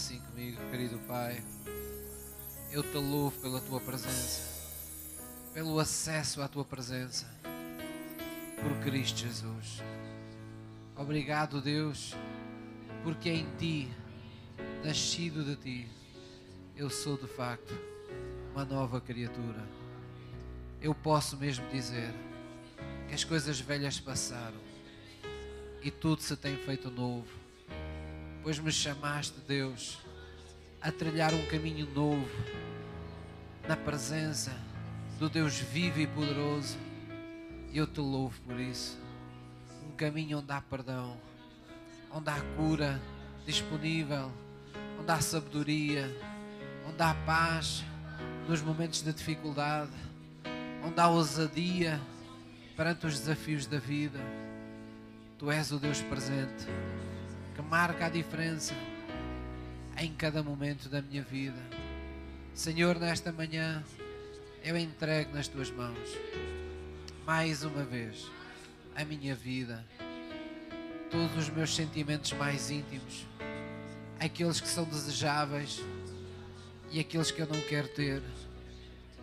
assim comigo, querido Pai. Eu te louvo pela tua presença, pelo acesso à tua presença, por Cristo Jesus. Obrigado, Deus, porque em ti, nascido de ti, eu sou de facto uma nova criatura. Eu posso mesmo dizer que as coisas velhas passaram e tudo se tem feito novo pois me chamaste, Deus, a trilhar um caminho novo na presença do Deus vivo e poderoso. E eu te louvo por isso. Um caminho onde há perdão, onde há cura disponível, onde há sabedoria, onde há paz nos momentos de dificuldade, onde há ousadia perante os desafios da vida. Tu és o Deus presente que marca a diferença em cada momento da minha vida. Senhor, nesta manhã eu entrego nas tuas mãos mais uma vez a minha vida, todos os meus sentimentos mais íntimos, aqueles que são desejáveis e aqueles que eu não quero ter,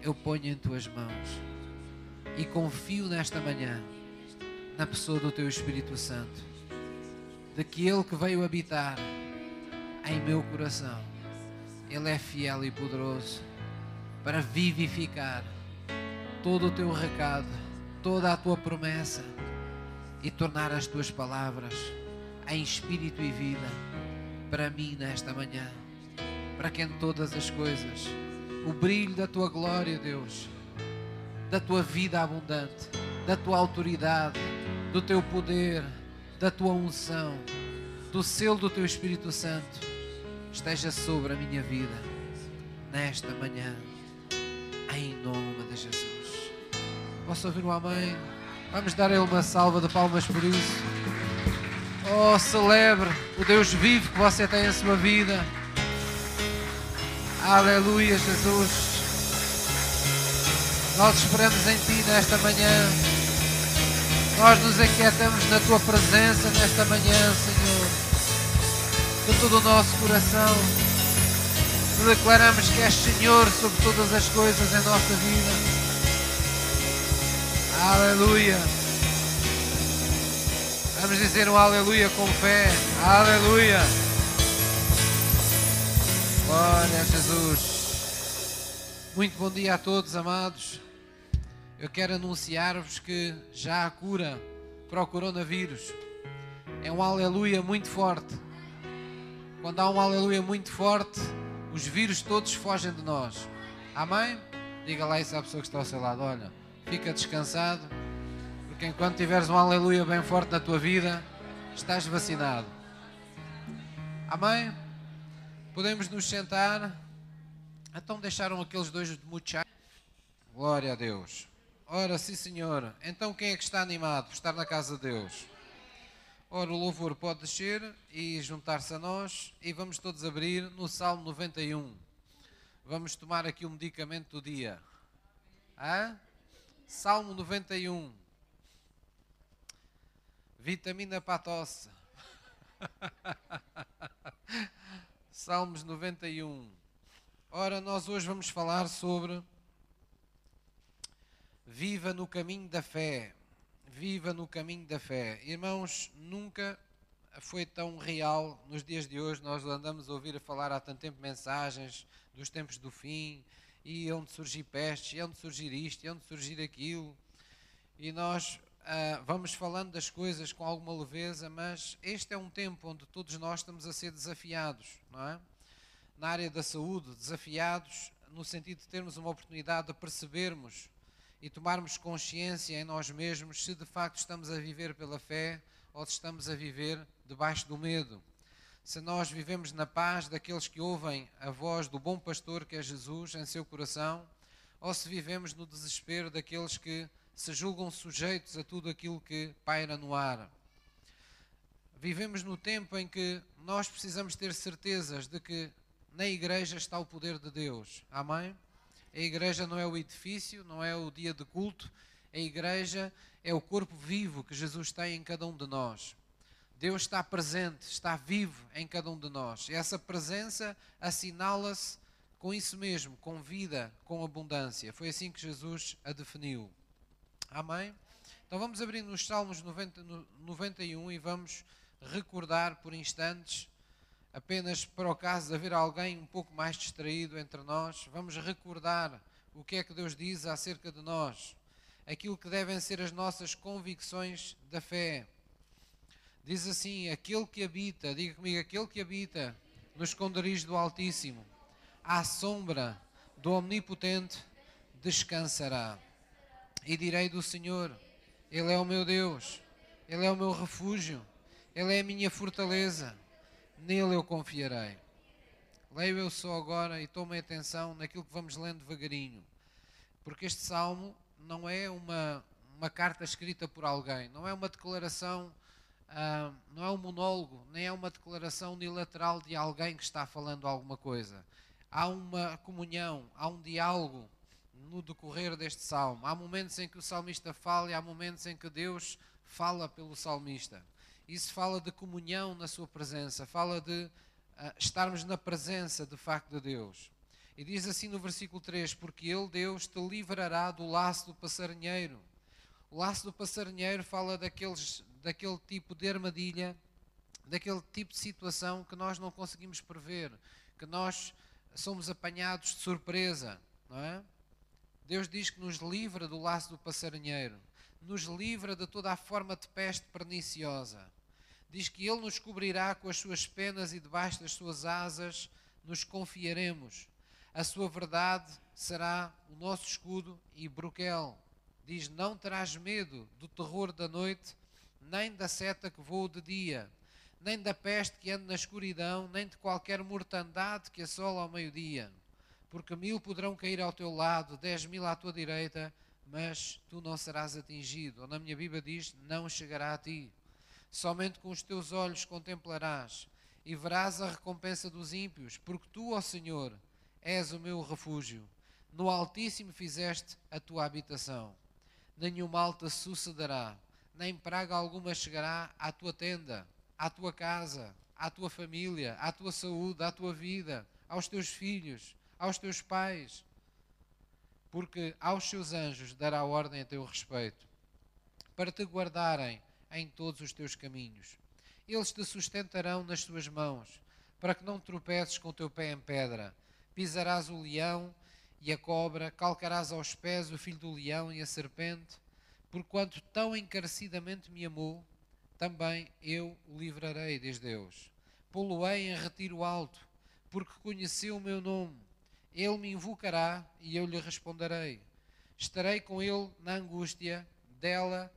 eu ponho em tuas mãos e confio nesta manhã na pessoa do teu Espírito Santo daquele que veio habitar em meu coração. Ele é fiel e poderoso para vivificar todo o teu recado, toda a tua promessa e tornar as tuas palavras em espírito e vida para mim nesta manhã, para que em todas as coisas o brilho da tua glória, Deus, da tua vida abundante, da tua autoridade, do teu poder, da tua unção, do selo do teu Espírito Santo esteja sobre a minha vida nesta manhã, em nome de Jesus. Posso ouvir um amém? Vamos dar a uma salva de palmas por isso. Oh, celebre o Deus vivo que você tem em sua vida. Aleluia, Jesus. Nós esperamos em Ti nesta manhã. Nós nos aquietamos na tua presença nesta manhã, Senhor. De todo o nosso coração, declaramos que és Senhor sobre todas as coisas em nossa vida. Aleluia. Vamos dizer um aleluia com fé. Aleluia. Glória a Jesus. Muito bom dia a todos, amados eu quero anunciar-vos que já há cura para o coronavírus. É um aleluia muito forte. Quando há um aleluia muito forte, os vírus todos fogem de nós. Amém? Diga lá isso à pessoa que está ao seu lado. Olha, fica descansado, porque enquanto tiveres um aleluia bem forte na tua vida, estás vacinado. Amém? Podemos nos sentar. Então deixaram aqueles dois de muchachos. Glória a Deus. Ora, sim, senhor. Então quem é que está animado por estar na casa de Deus? Ora, o louvor pode descer e juntar-se a nós e vamos todos abrir no Salmo 91. Vamos tomar aqui o um medicamento do dia. Hã? Salmo 91. Vitamina para a tosse. Salmos 91. Ora, nós hoje vamos falar sobre Viva no caminho da fé. Viva no caminho da fé. Irmãos, nunca foi tão real nos dias de hoje. Nós andamos a ouvir a falar há tanto tempo mensagens dos tempos do fim, e onde surgir pestes, e onde surgir isto, e onde surgir aquilo. E nós ah, vamos falando das coisas com alguma leveza, mas este é um tempo onde todos nós estamos a ser desafiados, não é? Na área da saúde, desafiados no sentido de termos uma oportunidade de percebermos e tomarmos consciência em nós mesmos se de facto estamos a viver pela fé ou se estamos a viver debaixo do medo. Se nós vivemos na paz daqueles que ouvem a voz do bom pastor que é Jesus em seu coração, ou se vivemos no desespero daqueles que se julgam sujeitos a tudo aquilo que paira no ar. Vivemos no tempo em que nós precisamos ter certezas de que na igreja está o poder de Deus. Amém? A igreja não é o edifício, não é o dia de culto. A igreja é o corpo vivo que Jesus tem em cada um de nós. Deus está presente, está vivo em cada um de nós. E essa presença assinala-se com isso mesmo, com vida, com abundância. Foi assim que Jesus a definiu. Amém? Então vamos abrir nos Salmos 90, 91 e vamos recordar por instantes, apenas para o caso de haver alguém um pouco mais distraído entre nós, vamos recordar o que é que Deus diz acerca de nós, aquilo que devem ser as nossas convicções da fé. Diz assim: aquele que habita, diga comigo, aquele que habita no esconderijo do Altíssimo, à sombra do Omnipotente, descansará. E direi do Senhor: Ele é o meu Deus, Ele é o meu refúgio, Ele é a minha fortaleza, nele eu confiarei. Leio eu só agora e tomem atenção naquilo que vamos lendo devagarinho, porque este salmo não é uma, uma carta escrita por alguém, não é uma declaração, uh, não é um monólogo, nem é uma declaração unilateral de alguém que está falando alguma coisa. Há uma comunhão, há um diálogo no decorrer deste salmo. Há momentos em que o salmista fala e há momentos em que Deus fala pelo salmista. Isso fala de comunhão na sua presença, fala de uh, estarmos na presença de facto de Deus. E diz assim no versículo 3: Porque Ele, Deus, te livrará do laço do passarinheiro. O laço do passarinheiro fala daqueles, daquele tipo de armadilha, daquele tipo de situação que nós não conseguimos prever, que nós somos apanhados de surpresa, não é? Deus diz que nos livra do laço do passarinheiro, nos livra de toda a forma de peste perniciosa. Diz que Ele nos cobrirá com as suas penas e debaixo das suas asas nos confiaremos. A sua verdade será o nosso escudo e broquel. Diz: Não terás medo do terror da noite, nem da seta que voa de dia, nem da peste que anda na escuridão, nem de qualquer mortandade que assola ao meio-dia. Porque mil poderão cair ao teu lado, dez mil à tua direita, mas tu não serás atingido. Ou na minha Bíblia diz: Não chegará a ti. Somente com os teus olhos contemplarás e verás a recompensa dos ímpios, porque tu, ó Senhor, és o meu refúgio. No Altíssimo fizeste a tua habitação. Nenhum mal te sucederá, nem praga alguma chegará à tua tenda, à tua casa, à tua família, à tua saúde, à tua vida, aos teus filhos, aos teus pais. Porque aos seus anjos dará ordem a teu respeito, para te guardarem em todos os teus caminhos. Eles te sustentarão nas tuas mãos, para que não tropeces com o teu pé em pedra pisarás o leão e a cobra, calcarás aos pés o filho do leão e a serpente, porquanto tão encarecidamente me amou, também eu o livrarei, diz Deus. Pô-lo-ei em retiro alto, porque conheceu o meu nome. Ele me invocará e eu lhe responderei. Estarei com ele na angústia, dela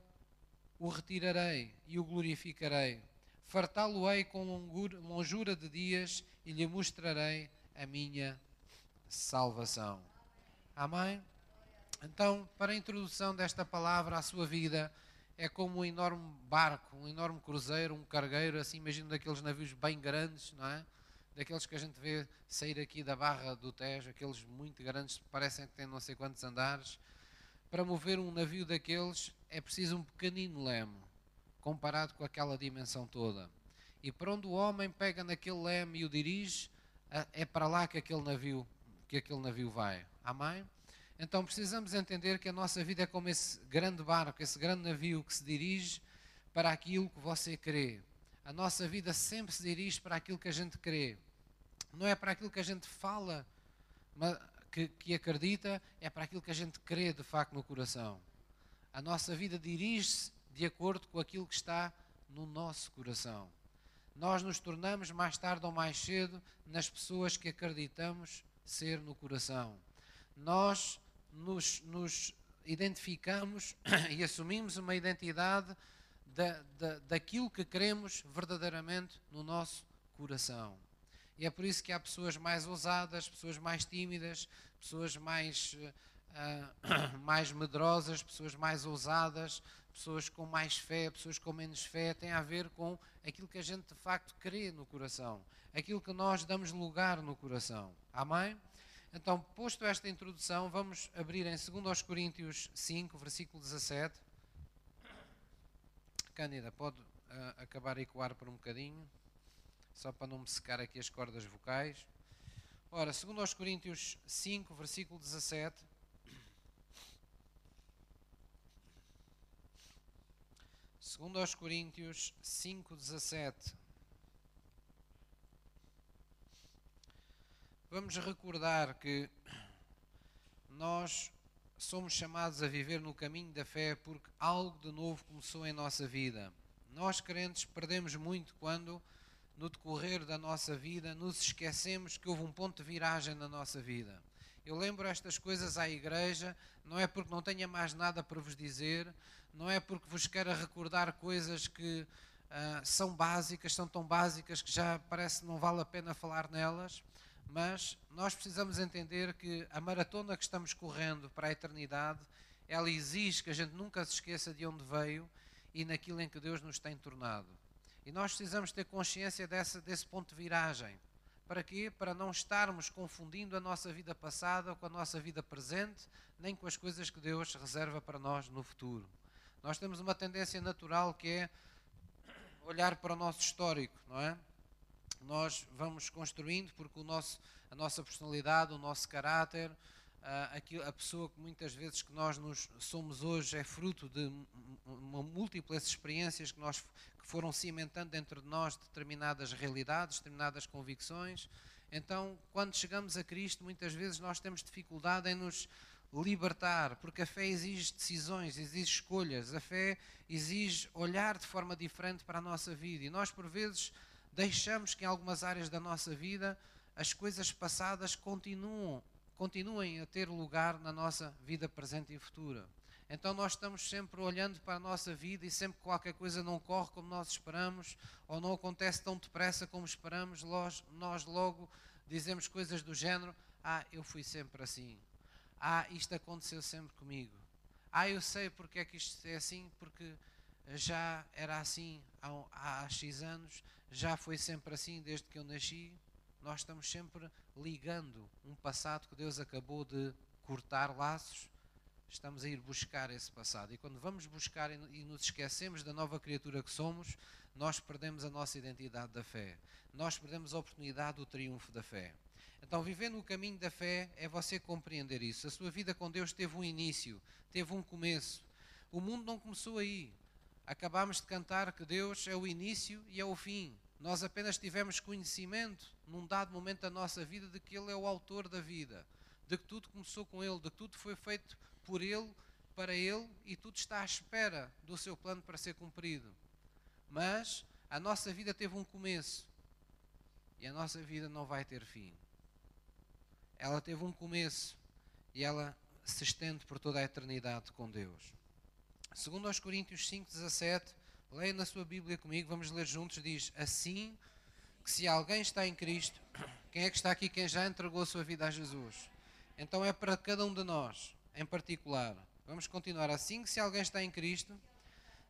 o retirarei e o glorificarei. Fartá-lo-ei com longura de dias e lhe mostrarei a minha salvação. Amém? Então, para a introdução desta palavra à sua vida, é como um enorme barco, um enorme cruzeiro, um cargueiro, assim, imagino daqueles navios bem grandes, não é? Daqueles que a gente vê sair aqui da barra do Tejo, aqueles muito grandes, parecem que têm não sei quantos andares. Para mover um navio daqueles é preciso um pequenino leme, comparado com aquela dimensão toda. E para onde o homem pega naquele leme e o dirige, é para lá que aquele navio que aquele navio vai. Amém? Então precisamos entender que a nossa vida é como esse grande barco, esse grande navio que se dirige para aquilo que você crê. A nossa vida sempre se dirige para aquilo que a gente crê. Não é para aquilo que a gente fala, que, que acredita, é para aquilo que a gente crê de facto no coração. A nossa vida dirige-se de acordo com aquilo que está no nosso coração. Nós nos tornamos mais tarde ou mais cedo nas pessoas que acreditamos ser no coração. Nós nos, nos identificamos e assumimos uma identidade da, da, daquilo que queremos verdadeiramente no nosso coração. E é por isso que há pessoas mais ousadas, pessoas mais tímidas, pessoas mais, uh, mais medrosas, pessoas mais ousadas, pessoas com mais fé, pessoas com menos fé. Tem a ver com aquilo que a gente de facto crê no coração, aquilo que nós damos lugar no coração. Amém? Então, posto esta introdução, vamos abrir em 2 Coríntios 5, versículo 17. Cândida, pode uh, acabar a ecoar por um bocadinho, só para não me secar aqui as cordas vocais. Ora, segundo aos Coríntios 5, versículo 17. Segundo aos Coríntios 5, 17. Vamos recordar que nós somos chamados a viver no caminho da fé porque algo de novo começou em nossa vida. Nós crentes perdemos muito quando no decorrer da nossa vida, nos esquecemos que houve um ponto de viragem na nossa vida. Eu lembro estas coisas à igreja, não é porque não tenha mais nada para vos dizer, não é porque vos queira recordar coisas que uh, são básicas, são tão básicas que já parece que não vale a pena falar nelas, mas nós precisamos entender que a maratona que estamos correndo para a eternidade, ela exige que a gente nunca se esqueça de onde veio e naquilo em que Deus nos tem tornado. E nós precisamos ter consciência desse, desse ponto de viragem. Para quê? Para não estarmos confundindo a nossa vida passada com a nossa vida presente, nem com as coisas que Deus reserva para nós no futuro. Nós temos uma tendência natural que é olhar para o nosso histórico, não é? Nós vamos construindo porque o nosso, a nossa personalidade, o nosso caráter, a, a pessoa que muitas vezes que nós nos somos hoje é fruto de múltiplas experiências que nós que foram cimentando dentro de nós determinadas realidades, determinadas convicções. Então, quando chegamos a Cristo, muitas vezes nós temos dificuldade em nos libertar, porque a fé exige decisões, exige escolhas, a fé exige olhar de forma diferente para a nossa vida. E nós, por vezes, deixamos que em algumas áreas da nossa vida as coisas passadas continuam, continuem a ter lugar na nossa vida presente e futura. Então nós estamos sempre olhando para a nossa vida e sempre que qualquer coisa não corre como nós esperamos ou não acontece tão depressa como esperamos, nós, logo dizemos coisas do género: Ah, eu fui sempre assim. Ah, isto aconteceu sempre comigo. Ah, eu sei porque é que isto é assim, porque já era assim há, há X anos, já foi sempre assim desde que eu nasci. Nós estamos sempre ligando um passado que Deus acabou de cortar laços estamos a ir buscar esse passado. E quando vamos buscar e nos esquecemos da nova criatura que somos, nós perdemos a nossa identidade da fé. Nós perdemos a oportunidade do triunfo da fé. Então, viver no caminho da fé é você compreender isso. A sua vida com Deus teve um início, teve um começo. O mundo não começou aí. Acabámos de cantar que Deus é o início e é o fim. Nós apenas tivemos conhecimento, num dado momento da nossa vida, de que Ele é o autor da vida, de que tudo começou com Ele, de que tudo foi feito por Ele, para Ele e tudo está à espera do seu plano para ser cumprido. Mas a nossa vida teve um começo e a nossa vida não vai ter fim. Ela teve um começo e ela se estende por toda a eternidade com Deus. Segundo aos Coríntios 5:17, leia na sua Bíblia comigo, vamos ler juntos, diz: Assim que se alguém está em Cristo, quem é que está aqui quem já entregou a sua vida a Jesus? Então é para cada um de nós em particular. Vamos continuar assim: se alguém está em Cristo,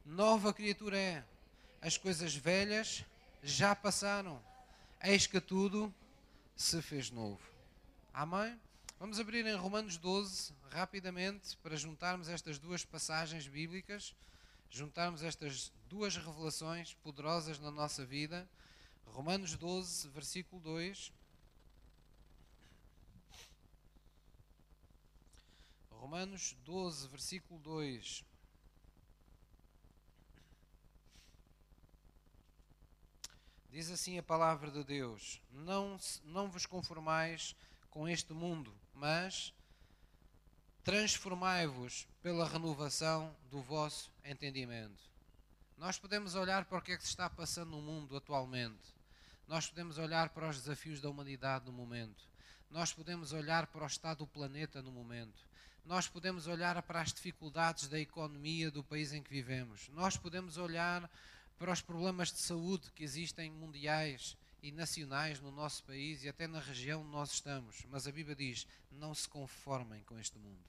nova criatura é. As coisas velhas já passaram, eis que tudo se fez novo. Amém? Vamos abrir em Romanos 12, rapidamente, para juntarmos estas duas passagens bíblicas, juntarmos estas duas revelações poderosas na nossa vida. Romanos 12, versículo 2. Romanos 12, versículo 2. Diz assim a palavra de Deus: Não, não vos conformais com este mundo, mas transformai-vos pela renovação do vosso entendimento. Nós podemos olhar para o que é que se está passando no mundo atualmente. Nós podemos olhar para os desafios da humanidade no momento. Nós podemos olhar para o estado do planeta no momento nós podemos olhar para as dificuldades da economia do país em que vivemos. Nós podemos olhar para os problemas de saúde que existem mundiais e nacionais no nosso país e até na região onde nós estamos. Mas a Bíblia diz: não se conformem com este mundo.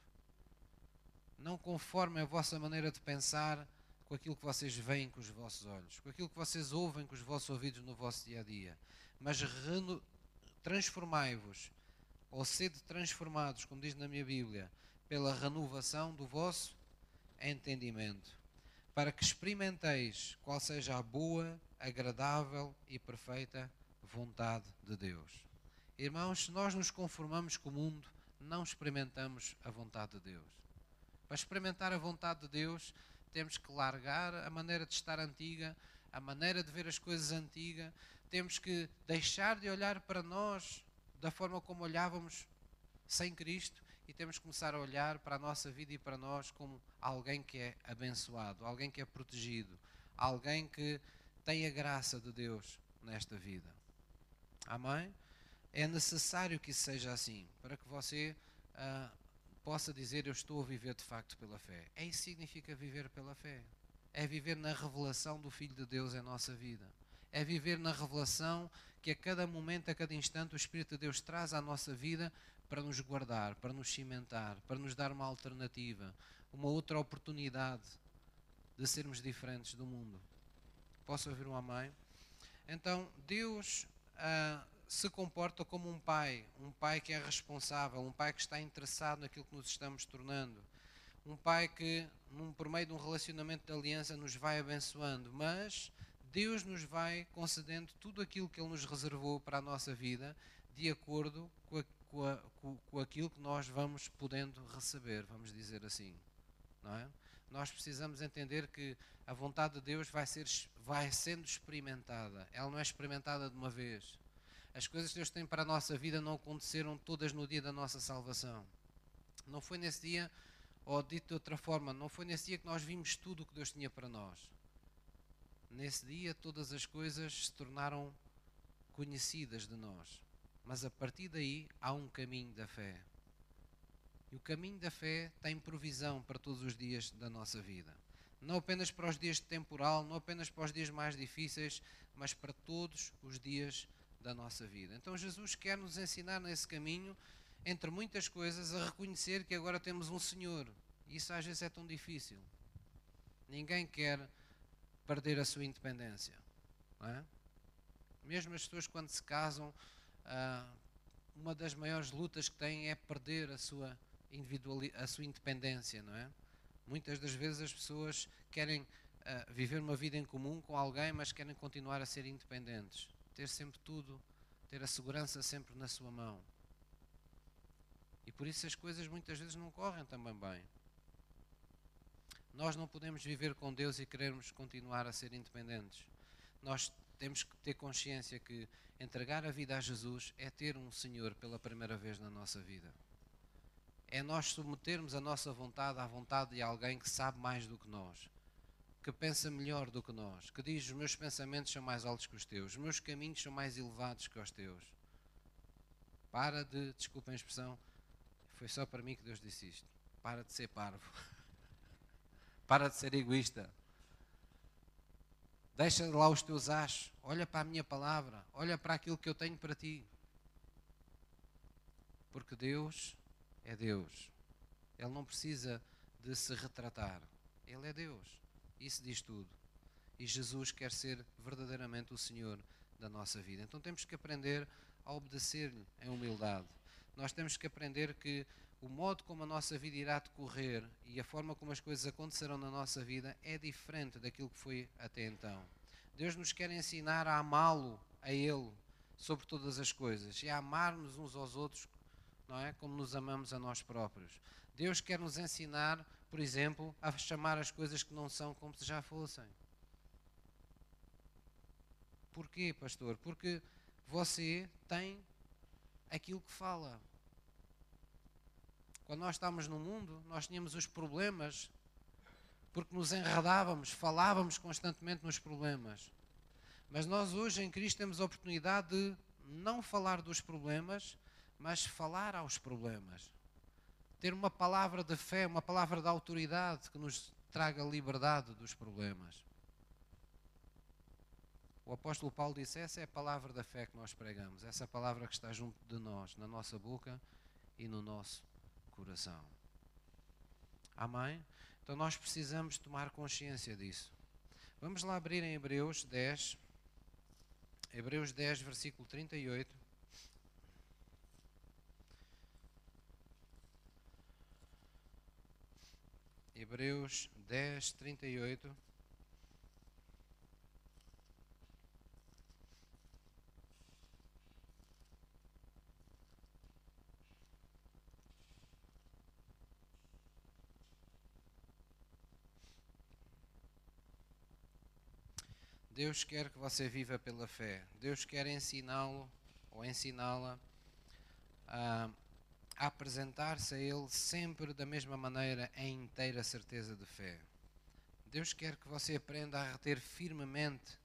Não conformem a vossa maneira de pensar com aquilo que vocês veem com os vossos olhos, com aquilo que vocês ouvem com os vossos ouvidos no vosso dia a dia. Mas transformai-vos, ou sede transformados, como diz na minha Bíblia, pela renovação do vosso entendimento. para que experimenteis qual seja a boa, agradável e perfeita vontade de Deus. Irmãos, se nós nos conformamos com o mundo, não experimentamos a vontade de Deus. Para experimentar a vontade de Deus, temos que largar a maneira de estar antiga, a maneira de ver as coisas antiga, temos que deixar de olhar para nós da forma como olhávamos sem Cristo e temos que começar a olhar para a nossa vida e para nós como alguém que é abençoado, alguém que é protegido, alguém que tem a graça de Deus nesta vida. Amém? É necessário que isso seja assim, para que você uh, possa dizer: Eu estou a viver de facto pela fé. É isso que significa viver pela fé. É viver na revelação do Filho de Deus em nossa vida. É viver na revelação que a cada momento, a cada instante, o Espírito de Deus traz à nossa vida para nos guardar, para nos cimentar, para nos dar uma alternativa, uma outra oportunidade de sermos diferentes do mundo. Posso ouvir um amém? Então, Deus ah, se comporta como um pai, um pai que é responsável, um pai que está interessado naquilo que nos estamos tornando, um pai que, num, por meio de um relacionamento de aliança, nos vai abençoando, mas Deus nos vai concedendo tudo aquilo que Ele nos reservou para a nossa vida, de acordo com, a, com, a, com, com aquilo que nós vamos podendo receber, vamos dizer assim, não é? Nós precisamos entender que a vontade de Deus vai, ser, vai sendo experimentada. Ela não é experimentada de uma vez as coisas que Deus tem para a nossa vida não aconteceram todas no dia da nossa salvação. Não foi nesse dia, ou dito de outra forma, não foi nesse dia que nós vimos tudo o que Deus tinha para nós. Nesse dia todas as coisas se tornaram conhecidas de nós. Mas a partir daí há um caminho da fé. E o caminho da fé tem provisão para todos os dias da nossa vida. Não apenas para os dias de temporal, não apenas para os dias mais difíceis, mas para todos os dias da nossa vida. Então Jesus quer nos ensinar nesse caminho, entre muitas coisas, a reconhecer que agora temos um Senhor. E isso às vezes é tão difícil. Ninguém quer perder a sua independência. É? Mesmo as pessoas quando se casam, ah, uma das maiores lutas que têm é perder a sua, a sua independência, não é? Muitas das vezes as pessoas querem ah, viver uma vida em comum com alguém, mas querem continuar a ser independentes ter sempre tudo, ter a segurança sempre na sua mão. E por isso as coisas muitas vezes não correm também bem. Nós não podemos viver com Deus e querermos continuar a ser independentes. Nós temos que ter consciência que entregar a vida a Jesus é ter um Senhor pela primeira vez na nossa vida. É nós submetermos a nossa vontade à vontade de alguém que sabe mais do que nós que pensa melhor do que nós, que diz: Os meus pensamentos são mais altos que os teus, os meus caminhos são mais elevados que os teus. Para de, desculpem a expressão, foi só para mim que Deus disse isto. Para de ser parvo. para de ser egoísta. Deixa lá os teus achos. Olha para a minha palavra. Olha para aquilo que eu tenho para ti. Porque Deus é Deus. Ele não precisa de se retratar. Ele é Deus. Isso diz tudo. E Jesus quer ser verdadeiramente o Senhor da nossa vida. Então temos que aprender a obedecer-lhe em humildade. Nós temos que aprender que o modo como a nossa vida irá decorrer e a forma como as coisas acontecerão na nossa vida é diferente daquilo que foi até então. Deus nos quer ensinar a amá-lo a Ele sobre todas as coisas e a amar-nos uns aos outros, não é? Como nos amamos a nós próprios. Deus quer nos ensinar por exemplo, a chamar as coisas que não são como se já fossem. Porquê, pastor? Porque você tem aquilo que fala. Quando nós estávamos no mundo, nós tínhamos os problemas porque nos enredávamos, falávamos constantemente nos problemas. Mas nós hoje em Cristo temos a oportunidade de não falar dos problemas, mas falar aos problemas ter uma palavra de fé, uma palavra de autoridade que nos traga liberdade dos problemas. O apóstolo Paulo disse: essa é a palavra da fé que nós pregamos, essa palavra que está junto de nós, na nossa boca e no nosso coração. Amém? Então nós precisamos tomar consciência disso. Vamos lá abrir em Hebreus 10, Hebreus 10, versículo 38. Hebreus 10, 38. Deus quer que você viva pela fé. Deus quer ensiná-lo ou ensiná-la a, apresentar-se a Ele sempre da mesma maneira, em inteira certeza de fé. Deus quer que você aprenda a reter firmemente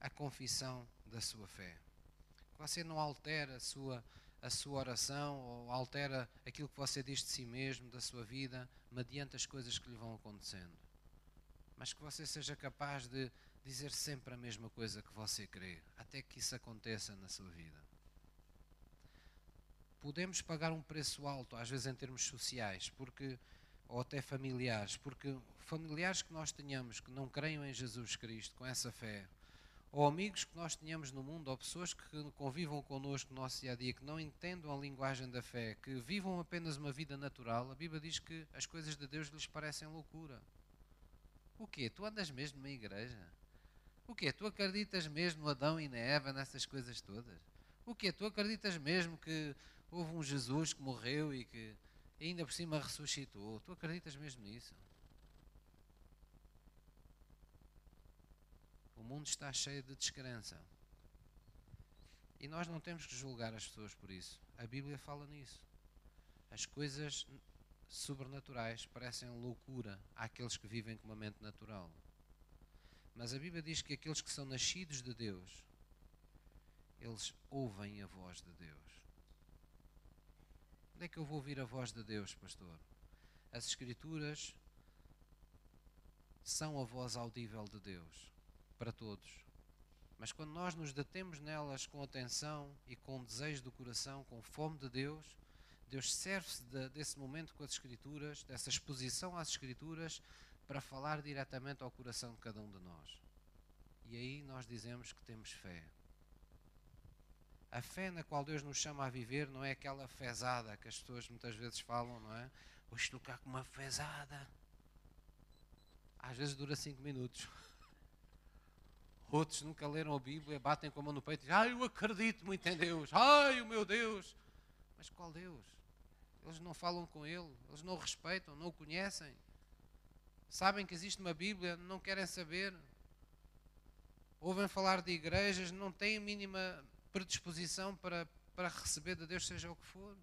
a confissão da sua fé. Que você não altera a sua, a sua oração ou altera aquilo que você diz de si mesmo, da sua vida, mediante as coisas que lhe vão acontecendo. Mas que você seja capaz de dizer sempre a mesma coisa que você crê, até que isso aconteça na sua vida. Podemos pagar um preço alto, às vezes em termos sociais, porque ou até familiares, porque familiares que nós tenhamos que não creiam em Jesus Cristo com essa fé, ou amigos que nós tenhamos no mundo, ou pessoas que convivam connosco no nosso dia a dia, que não entendam a linguagem da fé, que vivam apenas uma vida natural, a Bíblia diz que as coisas de Deus lhes parecem loucura. O quê? Tu andas mesmo na igreja? O quê? Tu acreditas mesmo Adão e na Eva nessas coisas todas? O quê? Tu acreditas mesmo que houve um Jesus que morreu e que ainda por cima ressuscitou? Tu acreditas mesmo nisso? O mundo está cheio de descrença. E nós não temos que julgar as pessoas por isso. A Bíblia fala nisso. As coisas sobrenaturais parecem loucura àqueles que vivem com uma mente natural. Mas a Bíblia diz que aqueles que são nascidos de Deus, eles ouvem a voz de Deus. Onde é que eu vou ouvir a voz de Deus, pastor? As Escrituras são a voz audível de Deus para todos. Mas quando nós nos detemos nelas com atenção e com desejo do coração, com fome de Deus, Deus serve-se de, desse momento com as Escrituras, dessa exposição às Escrituras, para falar diretamente ao coração de cada um de nós. E aí nós dizemos que temos fé. A fé na qual Deus nos chama a viver não é aquela fezada que as pessoas muitas vezes falam, não é? Hoje estou cá com uma fezada. Às vezes dura cinco minutos. Outros nunca leram a Bíblia, batem com a mão no peito e dizem, ai, eu acredito muito em Deus, ai, o meu Deus. Mas qual Deus? Eles não falam com Ele, eles não o respeitam, não o conhecem sabem que existe uma Bíblia, não querem saber, ouvem falar de igrejas, não têm a mínima predisposição para, para receber de Deus, seja o que for.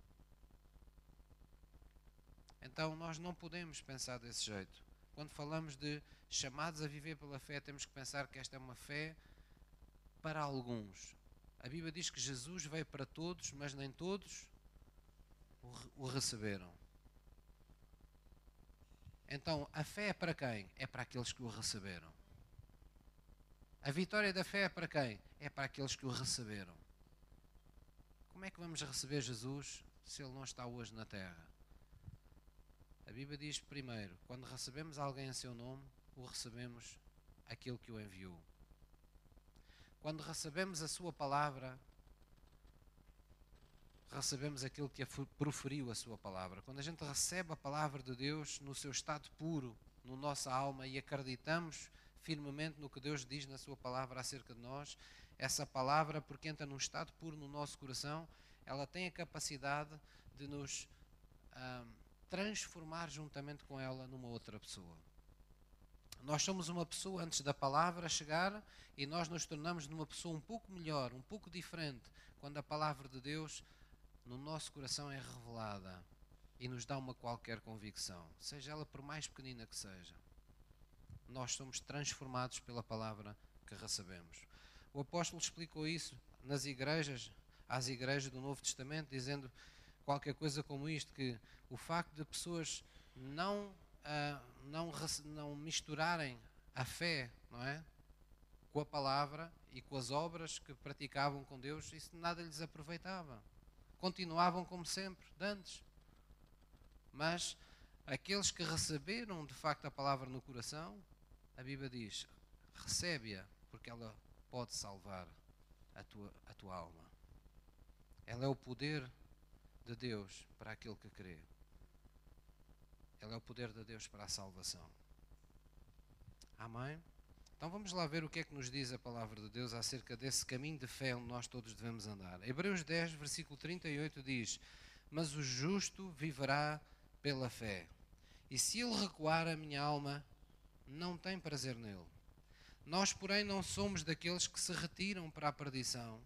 Então nós não podemos pensar desse jeito. Quando falamos de chamados a viver pela fé, temos que pensar que esta é uma fé para alguns. A Bíblia diz que Jesus veio para todos, mas nem todos o receberam. Então, a fé é para quem? É para aqueles que o receberam. A vitória da fé é para quem? É para aqueles que o receberam. Como é que vamos receber Jesus se ele não está hoje na terra? A Bíblia diz primeiro, quando recebemos alguém em seu nome, o recebemos aquele que o enviou. Quando recebemos a sua palavra, recebemos aquele que proferiu a sua palavra. Quando a gente recebe a palavra de Deus no seu estado puro, no nossa alma e acreditamos firmemente no que Deus diz na sua palavra acerca de nós, essa palavra, porque entra num estado puro no nosso coração, ela tem a capacidade de nos transformar juntamente com ela numa outra pessoa. Nós somos uma pessoa antes da palavra chegar e nós nos tornamos numa pessoa um pouco melhor, um pouco diferente, quando a palavra de Deus no nosso coração é revelada e nos dá uma qualquer convicção, seja ela por mais pequenina que seja. Nós somos transformados pela palavra que recebemos. O apóstolo explicou isso nas igrejas, às igrejas do Novo Testamento, dizendo qualquer coisa como isto: que o facto de pessoas não, uh, não, não misturarem a fé, não é? Com a palavra e com as obras que praticavam com Deus, isso nada lhes aproveitava continuavam como sempre, antes. Mas aqueles que receberam de facto a palavra no coração, a Bíblia diz: recebe-a, porque ela pode salvar a tua, a tua alma. Ela é o poder de Deus para aquele que crê. Ele é o poder de Deus para a salvação. Amém? Então vamos lá ver o que é que nos diz a palavra de Deus acerca desse caminho de fé onde nós todos devemos andar. Hebreus 10, versículo 38 diz: Mas o justo viverá pela fé. E se ele recuar, a minha alma não tem prazer nele. Nós, porém, não somos daqueles que se retiram para a perdição,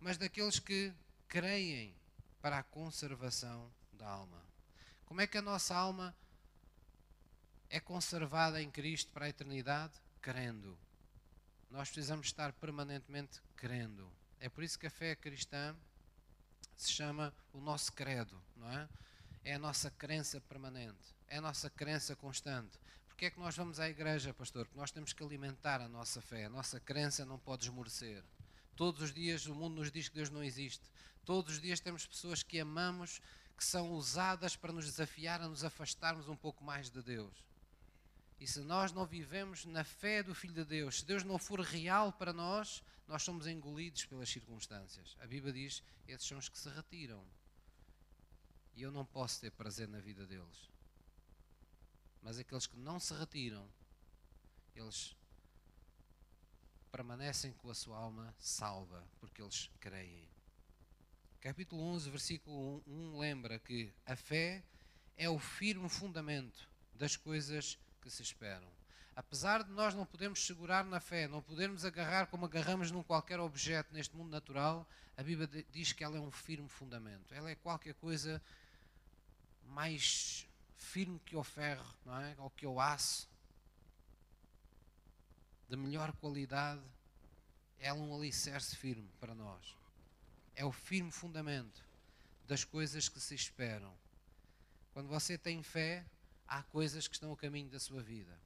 mas daqueles que creem para a conservação da alma. Como é que a nossa alma é conservada em Cristo para a eternidade? Crendo. Nós precisamos estar permanentemente crendo. É por isso que a fé cristã se chama o nosso credo, não é? É a nossa crença permanente, é a nossa crença constante. Porque é que nós vamos à igreja, pastor? Porque nós temos que alimentar a nossa fé, a nossa crença não pode esmorecer. Todos os dias o mundo nos diz que Deus não existe. Todos os dias temos pessoas que amamos, que são usadas para nos desafiar a nos afastarmos um pouco mais de Deus. E se nós não vivemos na fé do Filho de Deus, se Deus não for real para nós, nós somos engolidos pelas circunstâncias. A Bíblia diz: esses são os que se retiram. E eu não posso ter prazer na vida deles. Mas aqueles que não se retiram, eles permanecem com a sua alma salva, porque eles creem. Capítulo 11, versículo 1, 1 lembra que a fé é o firme fundamento das coisas que se esperam. Apesar de nós não podermos segurar na fé, não podermos agarrar como agarramos num qualquer objeto neste mundo natural, a Bíblia diz que ela é um firme fundamento. Ela é qualquer coisa mais firme que o ferro, não é? Ou que o aço. De melhor qualidade, é um alicerce firme para nós. É o firme fundamento das coisas que se esperam. Quando você tem fé, há coisas que estão a caminho da sua vida.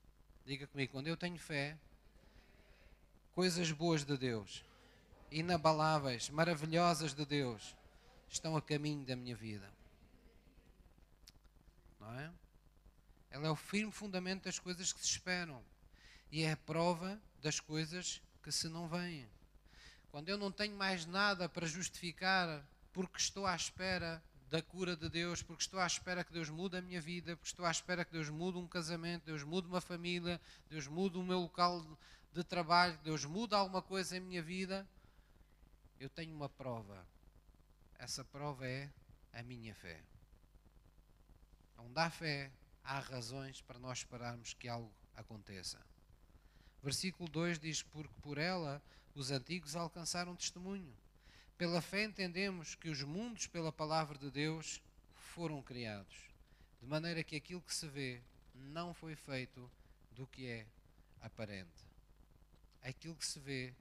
Diga comigo, quando eu tenho fé, coisas boas de Deus, inabaláveis, maravilhosas de Deus, estão a caminho da minha vida. Não é? Ela é o firme fundamento das coisas que se esperam e é a prova das coisas que se não veem. Quando eu não tenho mais nada para justificar porque estou à espera da cura de Deus, porque estou à espera que Deus mude a minha vida, porque estou à espera que Deus mude um casamento, Deus mude uma família, Deus mude o meu local de trabalho, Deus mude alguma coisa em minha vida, eu tenho uma prova. Essa prova é a minha fé. Onde há fé, há razões para nós esperarmos que algo aconteça. Versículo 2 diz: Porque por ela os antigos alcançaram testemunho. Pela fé entendemos que os mundos, pela palavra de Deus, foram criados, de maneira que aquilo que se vê não foi feito do que é aparente. Aquilo que se vê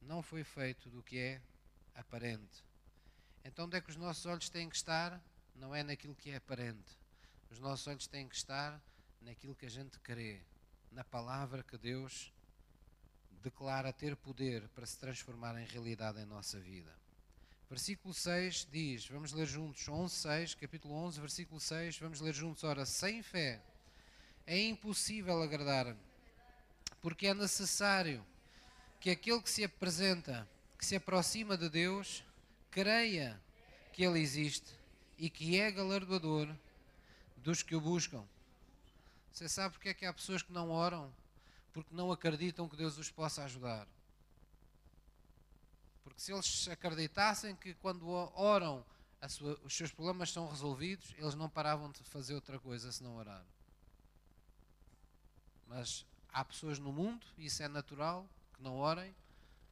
não foi feito do que é aparente. Então, onde é que os nossos olhos têm que estar? Não é naquilo que é aparente. Os nossos olhos têm que estar naquilo que a gente crê, na palavra que Deus declara ter poder para se transformar em realidade em nossa vida. Versículo 6 diz, vamos ler juntos, 11, 6, capítulo 11, versículo 6, vamos ler juntos, ora, sem fé é impossível agradar, porque é necessário que aquele que se apresenta, que se aproxima de Deus, creia que Ele existe e que é galardoador dos que o buscam. Você sabe porque é que há pessoas que não oram? porque não acreditam que Deus os possa ajudar. Porque se eles acreditassem que quando oram sua, os seus problemas são resolvidos, eles não paravam de fazer outra coisa se não orar. Mas há pessoas no mundo, e isso é natural, que não orem,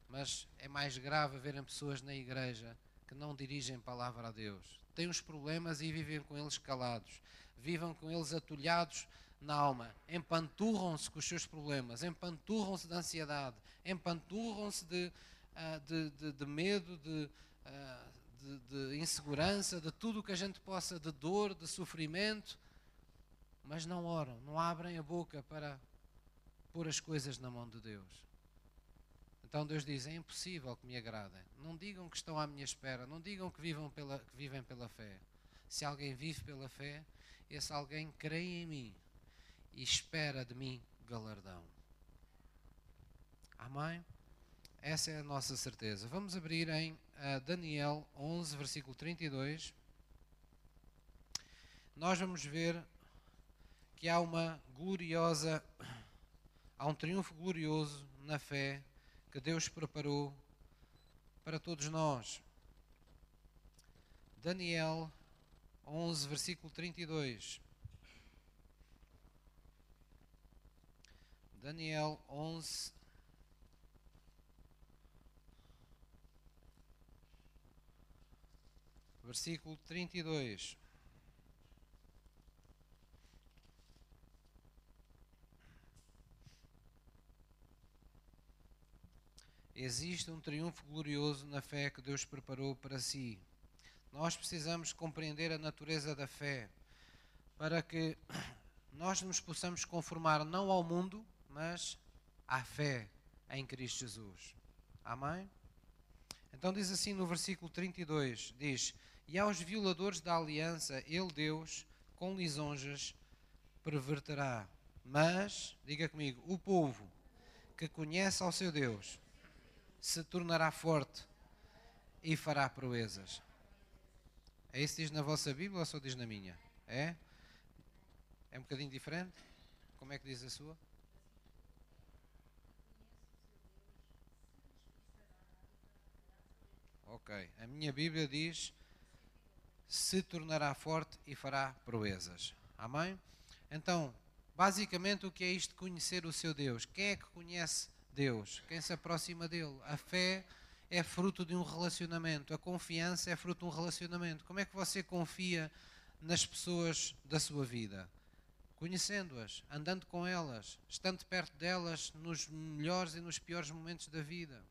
mas é mais grave verem pessoas na igreja que não dirigem palavra a Deus. Têm os problemas e vivem com eles calados. Vivam com eles atulhados na alma, empanturram-se com os seus problemas, empanturram-se de ansiedade, empanturram-se de, uh, de, de, de, medo, de, uh, de, insegurança, de tudo o que a gente possa, de dor, de sofrimento, mas não oram, não abrem a boca para pôr as coisas na mão de Deus. Então Deus diz: é impossível que me agradem. Não digam que estão à minha espera, não digam que, vivam pela, que vivem pela fé. Se alguém vive pela fé, esse alguém crê em mim e espera de mim galardão. Amém? Essa é a nossa certeza. Vamos abrir em uh, Daniel 11, versículo 32. Nós vamos ver que há uma gloriosa, há um triunfo glorioso na fé que Deus preparou para todos nós. Daniel 11, versículo 32. Daniel 11, versículo 32. Existe um triunfo glorioso na fé que Deus preparou para si. Nós precisamos compreender a natureza da fé para que nós nos possamos conformar não ao mundo, mas à fé em Cristo Jesus. Amém? Então diz assim no versículo 32, diz: "E aos violadores da aliança ele Deus com lisonjas perverterá. Mas, diga comigo, o povo que conhece ao seu Deus se tornará forte e fará proezas." É isso diz na vossa Bíblia ou só diz na minha? É? É um bocadinho diferente? Como é que diz a sua? Ok. A minha Bíblia diz: se tornará forte e fará proezas. Amém? Então, basicamente, o que é isto de conhecer o seu Deus? Quem é que conhece Deus? Quem se aproxima dele? A fé é fruto de um relacionamento, a confiança é fruto de um relacionamento. Como é que você confia nas pessoas da sua vida? Conhecendo-as, andando com elas, estando perto delas nos melhores e nos piores momentos da vida.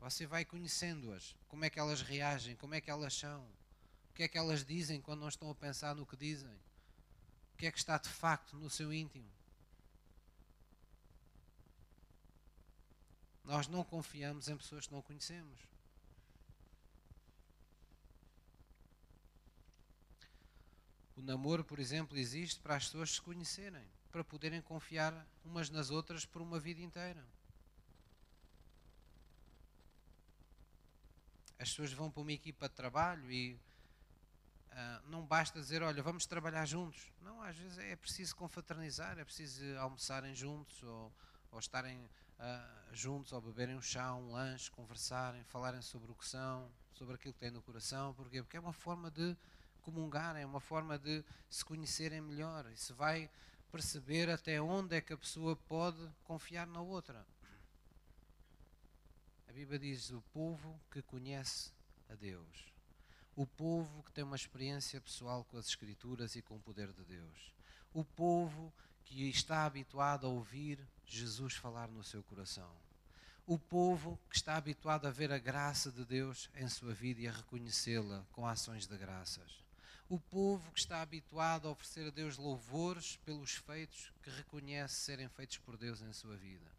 Você vai conhecendo-as, como é que elas reagem, como é que elas são, o que é que elas dizem quando não estão a pensar no que dizem, o que é que está de facto no seu íntimo. Nós não confiamos em pessoas que não conhecemos. O namoro, por exemplo, existe para as pessoas se conhecerem, para poderem confiar umas nas outras por uma vida inteira. As pessoas vão para uma equipa de trabalho e uh, não basta dizer, olha, vamos trabalhar juntos. Não, às vezes é preciso confraternizar, é preciso almoçarem juntos ou, ou estarem uh, juntos, ou beberem um chá, um lanche, conversarem, falarem sobre o que são, sobre aquilo que têm no coração. Porquê? Porque é uma forma de comungarem, é uma forma de se conhecerem melhor. E se vai perceber até onde é que a pessoa pode confiar na outra. A Bíblia diz: o povo que conhece a Deus. O povo que tem uma experiência pessoal com as Escrituras e com o poder de Deus. O povo que está habituado a ouvir Jesus falar no seu coração. O povo que está habituado a ver a graça de Deus em sua vida e a reconhecê-la com ações de graças. O povo que está habituado a oferecer a Deus louvores pelos feitos que reconhece serem feitos por Deus em sua vida.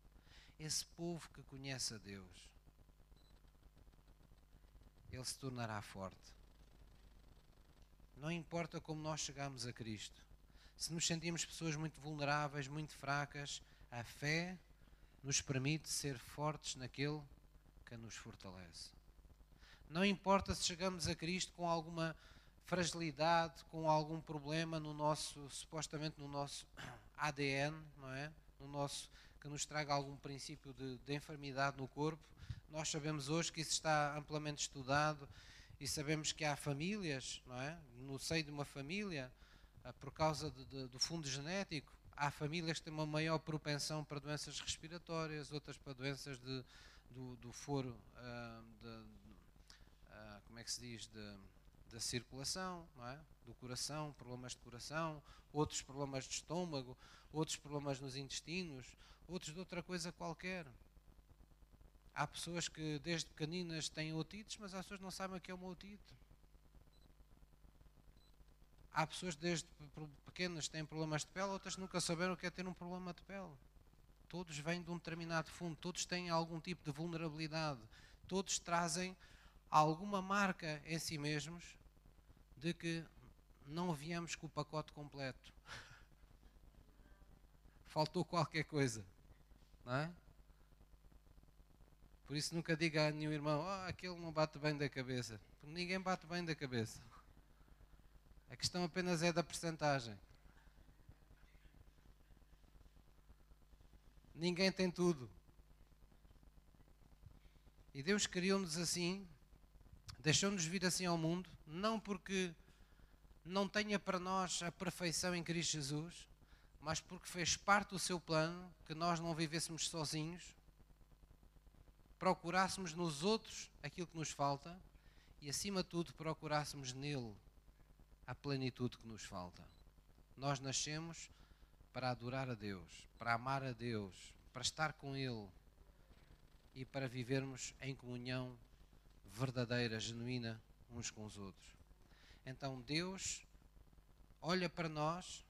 Esse povo que conhece a Deus, ele se tornará forte. Não importa como nós chegamos a Cristo, se nos sentimos pessoas muito vulneráveis, muito fracas, a fé nos permite ser fortes naquele que nos fortalece. Não importa se chegamos a Cristo com alguma fragilidade, com algum problema no nosso, supostamente no nosso ADN, não é? No nosso, que nos traga algum princípio de, de enfermidade no corpo. Nós sabemos hoje que isso está amplamente estudado e sabemos que há famílias, não é? No seio de uma família, por causa de, de, do fundo genético, há famílias que têm uma maior propensão para doenças respiratórias, outras para doenças de, do, do foro, uh, de, uh, como é que se diz, da circulação, é? do coração, problemas de coração, outros problemas de estômago, outros problemas nos intestinos, outros de outra coisa qualquer. Há pessoas que desde pequeninas têm otites, mas as pessoas não sabem o que é uma otite. Há pessoas desde pequenas que têm problemas de pele, outras nunca souberam o que é ter um problema de pele. Todos vêm de um determinado fundo, todos têm algum tipo de vulnerabilidade, todos trazem alguma marca em si mesmos de que não viemos com o pacote completo. Faltou qualquer coisa, não é? Por isso nunca diga a nenhum irmão, oh, aquele não bate bem da cabeça. Porque ninguém bate bem da cabeça. A questão apenas é da percentagem. Ninguém tem tudo. E Deus criou-nos assim, deixou-nos vir assim ao mundo, não porque não tenha para nós a perfeição em Cristo Jesus, mas porque fez parte do seu plano que nós não vivêssemos sozinhos, procurássemos nos outros aquilo que nos falta e, acima de tudo, procurássemos nele a plenitude que nos falta. Nós nascemos para adorar a Deus, para amar a Deus, para estar com Ele e para vivermos em comunhão verdadeira, genuína uns com os outros. Então Deus olha para nós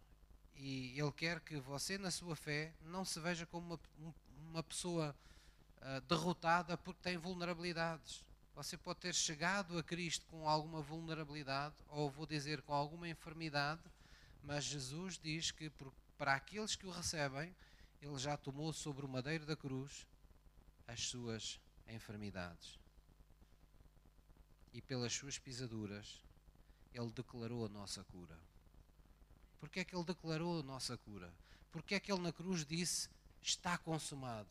e Ele quer que você, na sua fé, não se veja como uma, uma pessoa uh, derrotada porque tem vulnerabilidades. Você pode ter chegado a Cristo com alguma vulnerabilidade, ou vou dizer com alguma enfermidade, mas Jesus diz que para aqueles que o recebem, Ele já tomou sobre o madeiro da cruz as suas enfermidades. E pelas suas pisaduras, Ele declarou a nossa cura. Porquê é que Ele declarou a nossa cura? Porquê é que Ele na cruz disse, está consumado?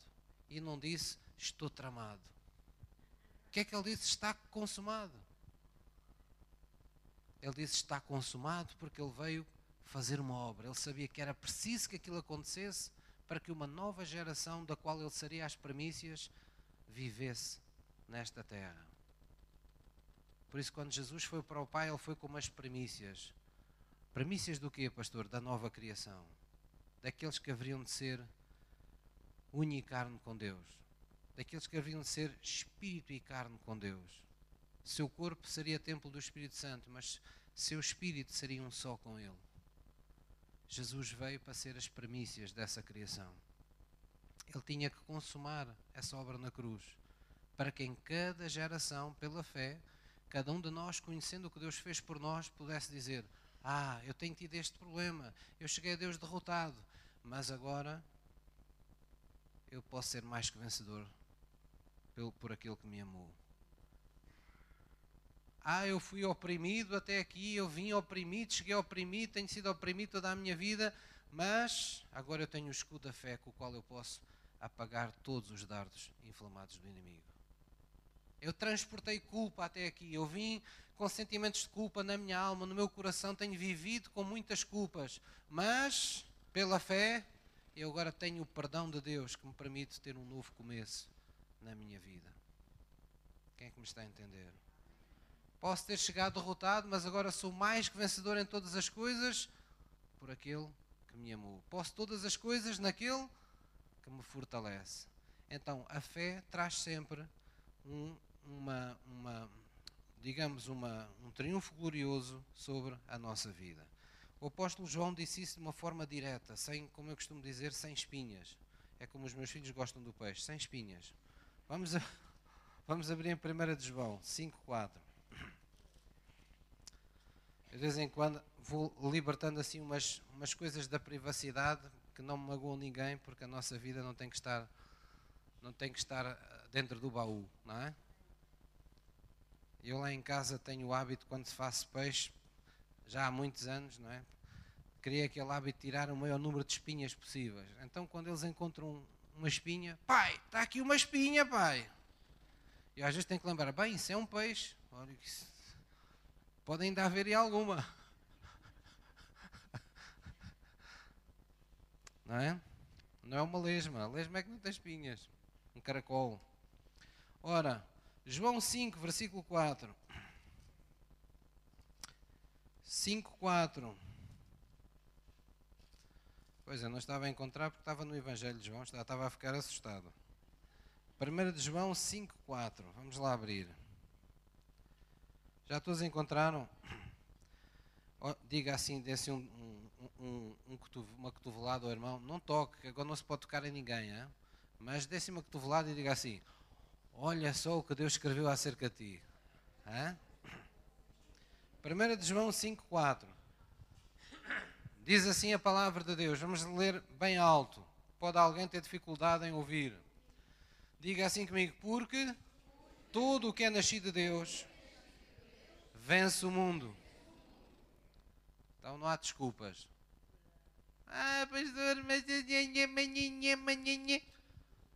E não disse, estou tramado? Que é que ele disse? Está consumado. Ele disse está consumado porque ele veio fazer uma obra. Ele sabia que era preciso que aquilo acontecesse para que uma nova geração, da qual ele seria as primícias, vivesse nesta terra. Por isso, quando Jesus foi para o Pai, ele foi com as primícias. Primícias do quê, pastor? Da nova criação. Daqueles que haveriam de ser unha e carne com Deus daqueles que haviam de ser espírito e carne com Deus. Seu corpo seria templo do Espírito Santo, mas seu espírito seria um só com Ele. Jesus veio para ser as premissas dessa criação. Ele tinha que consumar essa obra na cruz, para que em cada geração, pela fé, cada um de nós, conhecendo o que Deus fez por nós, pudesse dizer: Ah, eu tenho tido este problema, eu cheguei a Deus derrotado, mas agora eu posso ser mais que vencedor por aquele que me amou. Ah, eu fui oprimido até aqui, eu vim oprimido, cheguei oprimido, tenho sido oprimido toda a minha vida, mas agora eu tenho o escudo da fé com o qual eu posso apagar todos os dardos inflamados do inimigo. Eu transportei culpa até aqui, eu vim com sentimentos de culpa na minha alma, no meu coração, tenho vivido com muitas culpas, mas pela fé eu agora tenho o perdão de Deus que me permite ter um novo começo na minha vida. Quem é que me está a entender? Posso ter chegado derrotado, mas agora sou mais que vencedor em todas as coisas por aquele que me amou. Posso todas as coisas naquele que me fortalece. Então, a fé traz sempre um, uma, uma, digamos, uma, um triunfo glorioso sobre a nossa vida. O apóstolo João disse isso de uma forma direta, sem, como eu costumo dizer, sem espinhas. É como os meus filhos gostam do peixe, sem espinhas. Vamos, vamos abrir em 1 de João 5,4. De vez em quando vou libertando assim umas, umas coisas da privacidade que não magoam ninguém, porque a nossa vida não tem que estar, não tem que estar eh, dentro do baú, não é? Eu lá em casa tenho o hábito, quando faço peixe, já há muitos anos, não é? Criei aquele hábito de tirar o maior número de espinhas possíveis. Então, quando eles encontram uma espinha. Pai, está aqui uma espinha, pai. E às vezes tem que lembrar, bem, isso é um peixe. Olha, isso... Pode ainda haver aí alguma. Não é? Não é uma lesma. A lesma é que não tem espinhas. Um caracol. Ora, João 5, versículo 4. 5, 4. Pois é, não estava a encontrar porque estava no Evangelho de João, estava a ficar assustado. 1 de João 5,4. Vamos lá abrir. Já todos encontraram? Diga assim, desse um, um, um, uma cotovelada ao irmão. Não toque, agora não se pode tocar em ninguém. Hein? Mas desse uma cotovelada e diga assim: Olha só o que Deus escreveu acerca de ti. Hein? 1 de João 5,4. Diz assim a palavra de Deus, vamos ler bem alto. Pode alguém ter dificuldade em ouvir. Diga assim comigo, porque tudo o que é nascido de Deus vence o mundo. Então não há desculpas. Ah, pastor, mas.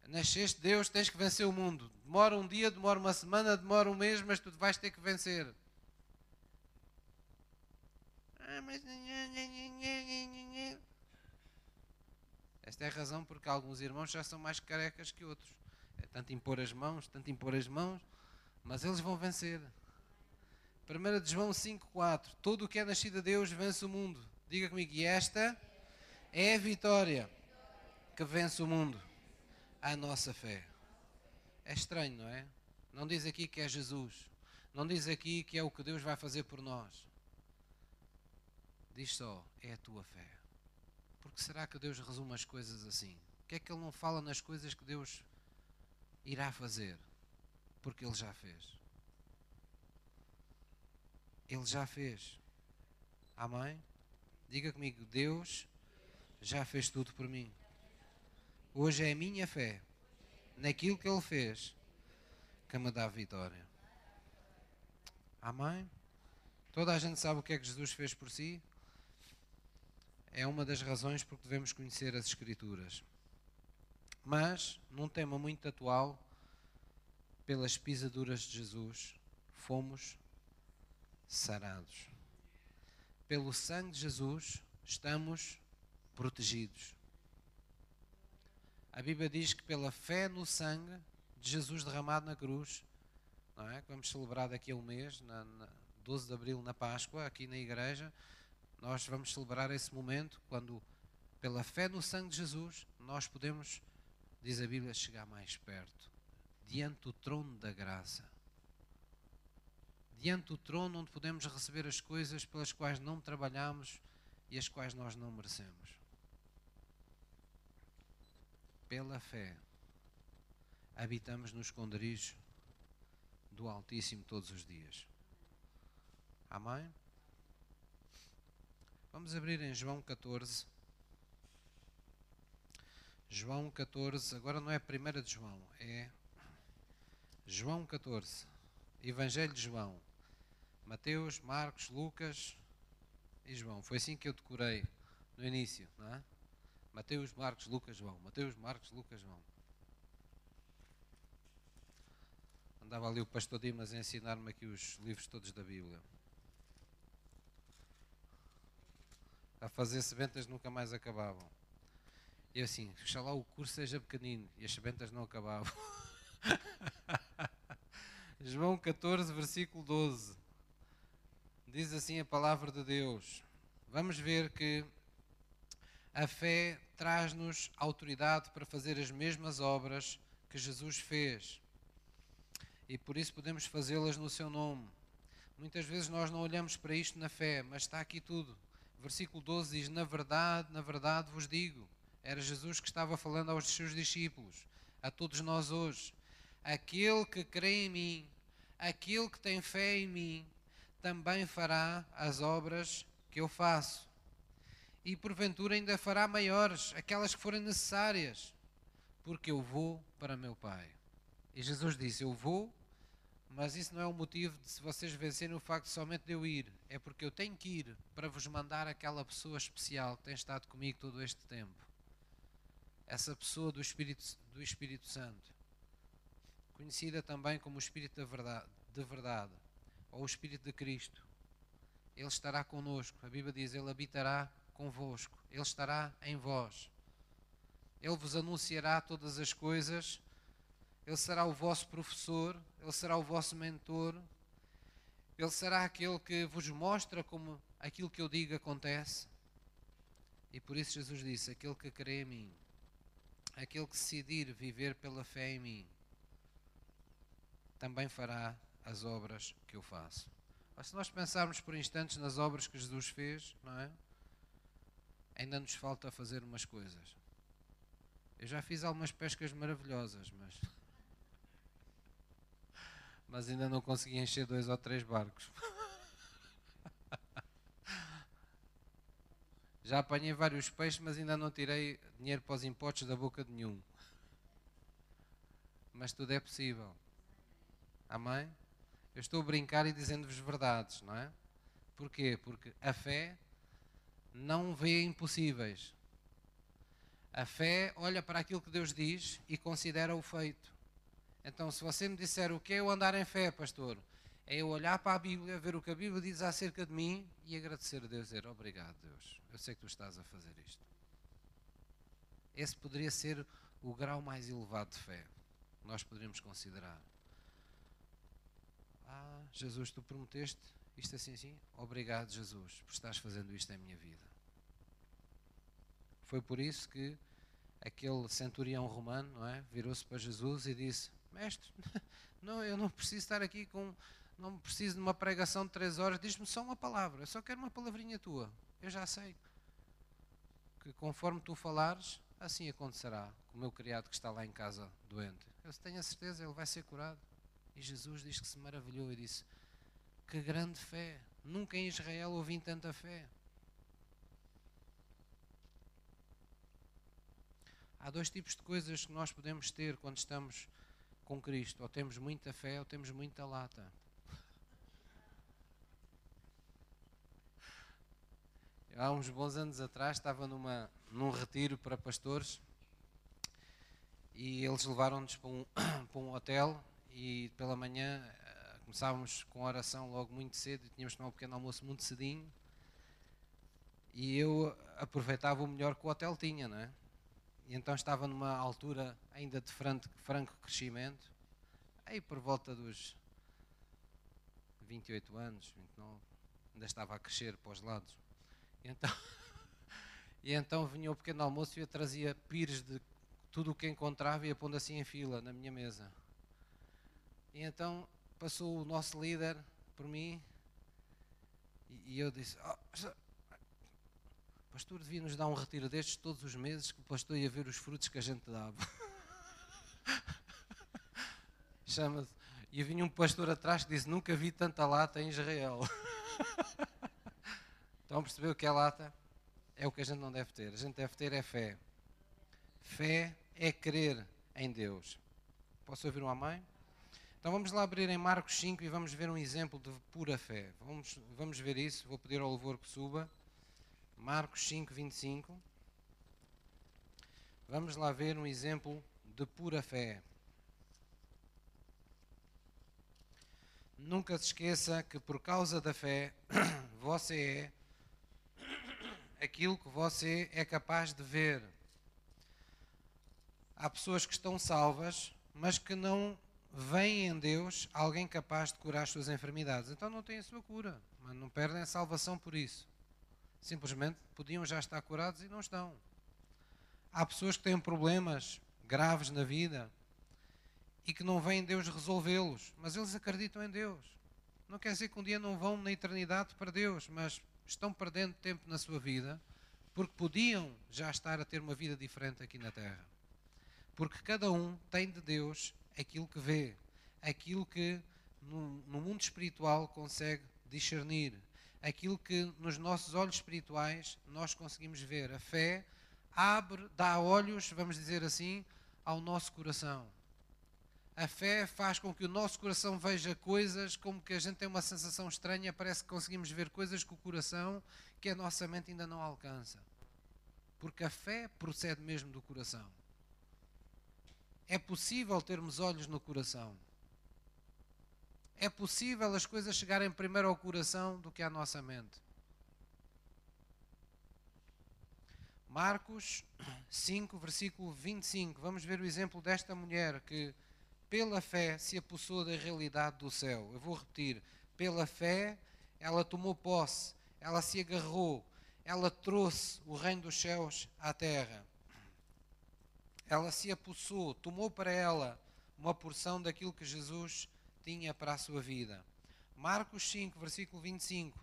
Nasceste Deus, tens que vencer o mundo. Demora um dia, demora uma semana, demora um mês, mas tu vais ter que vencer. Mas. Esta é a razão porque alguns irmãos já são mais carecas que outros. É tanto impor as mãos, tanto impor as mãos, mas eles vão vencer. 1 de João 5,4 Todo o que é nascido de Deus vence o mundo. Diga comigo, e esta é a vitória que vence o mundo. A nossa fé. É estranho, não é? Não diz aqui que é Jesus. Não diz aqui que é o que Deus vai fazer por nós. Diz só, é a tua fé. Porque será que Deus resume as coisas assim? O que é que Ele não fala nas coisas que Deus irá fazer? Porque Ele já fez. Ele já fez. Amém? Diga comigo, Deus já fez tudo por mim. Hoje é a minha fé naquilo que Ele fez que me dá vitória. Amém? Toda a gente sabe o que é que Jesus fez por si? É uma das razões porque devemos conhecer as Escrituras. Mas, num tema muito atual, pelas pisaduras de Jesus, fomos sarados. Pelo sangue de Jesus, estamos protegidos. A Bíblia diz que pela fé no sangue de Jesus derramado na cruz, não é? que vamos celebrar daqui a um mês, na, na 12 de abril, na Páscoa, aqui na igreja, nós vamos celebrar esse momento quando, pela fé no sangue de Jesus, nós podemos, diz a Bíblia, chegar mais perto, diante do trono da graça. Diante do trono onde podemos receber as coisas pelas quais não trabalhamos e as quais nós não merecemos. Pela fé, habitamos no esconderijo do Altíssimo todos os dias. Amém? Vamos abrir em João 14. João 14, agora não é a primeira de João, é João 14. Evangelho de João. Mateus, Marcos, Lucas e João. Foi assim que eu decorei no início, não é? Mateus, Marcos, Lucas, João. Mateus, Marcos, Lucas, João. Andava ali o pastor Dimas a ensinar-me aqui os livros todos da Bíblia. A fazer sebentas nunca mais acabavam. E assim, lá o curso seja pequenino e as sebentas não acabavam. João 14, versículo 12. Diz assim a palavra de Deus. Vamos ver que a fé traz-nos autoridade para fazer as mesmas obras que Jesus fez. E por isso podemos fazê-las no seu nome. Muitas vezes nós não olhamos para isto na fé, mas está aqui tudo versículo 12 diz: Na verdade, na verdade vos digo. Era Jesus que estava falando aos seus discípulos, a todos nós hoje. Aquele que crê em mim, aquele que tem fé em mim, também fará as obras que eu faço. E porventura ainda fará maiores, aquelas que forem necessárias, porque eu vou para meu Pai. E Jesus disse: Eu vou mas isso não é o motivo de se vocês vencerem o facto de somente de eu ir. É porque eu tenho que ir para vos mandar aquela pessoa especial que tem estado comigo todo este tempo. Essa pessoa do Espírito, do Espírito Santo. Conhecida também como o Espírito da verdade, de verdade. Ou o Espírito de Cristo. Ele estará conosco. A Bíblia diz: Ele habitará convosco. Ele estará em vós. Ele vos anunciará todas as coisas ele será o vosso professor, ele será o vosso mentor, ele será aquele que vos mostra como aquilo que eu digo acontece. E por isso Jesus disse: aquele que crê em mim, aquele que decidir viver pela fé em mim, também fará as obras que eu faço. Mas se nós pensarmos por instantes nas obras que Jesus fez, não é? Ainda nos falta fazer umas coisas. Eu já fiz algumas pescas maravilhosas, mas mas ainda não consegui encher dois ou três barcos. Já apanhei vários peixes, mas ainda não tirei dinheiro para os impostos da boca de nenhum. Mas tudo é possível. Amém? Eu estou a brincar e dizendo-vos verdades, não é? Porquê? Porque a fé não vê impossíveis. A fé olha para aquilo que Deus diz e considera o feito. Então, se você me disser o que é eu andar em fé, pastor, é eu olhar para a Bíblia, ver o que a Bíblia diz acerca de mim e agradecer a Deus, dizer obrigado, Deus, eu sei que tu estás a fazer isto. Esse poderia ser o grau mais elevado de fé que nós poderíamos considerar. Ah, Jesus, tu prometeste isto assim, assim? Obrigado, Jesus, por estás fazendo isto em minha vida. Foi por isso que aquele centurião romano é, virou-se para Jesus e disse: Mestre, não, eu não preciso estar aqui com. Não preciso de uma pregação de três horas, diz-me só uma palavra, eu só quero uma palavrinha tua. Eu já sei que conforme tu falares, assim acontecerá com o meu criado que está lá em casa doente. Eu tenho a certeza, ele vai ser curado. E Jesus diz que se maravilhou e disse: Que grande fé! Nunca em Israel ouvi tanta fé. Há dois tipos de coisas que nós podemos ter quando estamos com Cristo: ou temos muita fé ou temos muita lata. há uns bons anos atrás estava numa, num retiro para pastores e eles levaram-nos para um, para um hotel e pela manhã uh, começávamos com oração logo muito cedo e tínhamos que tomar um pequeno almoço muito cedinho e eu aproveitava o melhor que o hotel tinha, não é? E então estava numa altura ainda de franco, crescimento, aí por volta dos 28 anos, 29, ainda estava a crescer para os lados. E então, e então vinha o pequeno almoço e eu trazia pires de tudo o que encontrava e ia pondo assim em fila na minha mesa. E então passou o nosso líder por mim e, e eu disse: oh, Pastor, devia nos dar um retiro destes todos os meses que o pastor ia ver os frutos que a gente dava. Chama-se. E vinha um pastor atrás que disse: Nunca vi tanta lata em Israel. Estão a perceber o que é lata? É o que a gente não deve ter. A gente deve ter é fé. Fé é crer em Deus. Posso ouvir um amém? Então vamos lá abrir em Marcos 5 e vamos ver um exemplo de pura fé. Vamos, vamos ver isso. Vou pedir ao louvor que suba. Marcos 5, 25. Vamos lá ver um exemplo de pura fé. Nunca se esqueça que por causa da fé você é aquilo que você é capaz de ver. Há pessoas que estão salvas, mas que não veem em Deus alguém capaz de curar as suas enfermidades. Então não têm a sua cura, mas não perdem a salvação por isso. Simplesmente podiam já estar curados e não estão. Há pessoas que têm problemas graves na vida e que não veem Deus resolvê-los, mas eles acreditam em Deus. Não quer dizer que um dia não vão na eternidade para Deus, mas estão perdendo tempo na sua vida porque podiam já estar a ter uma vida diferente aqui na Terra. Porque cada um tem de Deus aquilo que vê, aquilo que no, no mundo espiritual consegue discernir, aquilo que nos nossos olhos espirituais nós conseguimos ver. A fé abre, dá olhos, vamos dizer assim, ao nosso coração. A fé faz com que o nosso coração veja coisas como que a gente tem uma sensação estranha, parece que conseguimos ver coisas com o coração que a nossa mente ainda não alcança. Porque a fé procede mesmo do coração. É possível termos olhos no coração. É possível as coisas chegarem primeiro ao coração do que à nossa mente. Marcos 5, versículo 25. Vamos ver o exemplo desta mulher que pela fé se apossou da realidade do céu. Eu vou repetir: pela fé ela tomou posse, ela se agarrou, ela trouxe o reino dos céus à terra. Ela se apossou, tomou para ela uma porção daquilo que Jesus tinha para a sua vida. Marcos 5, versículo 25.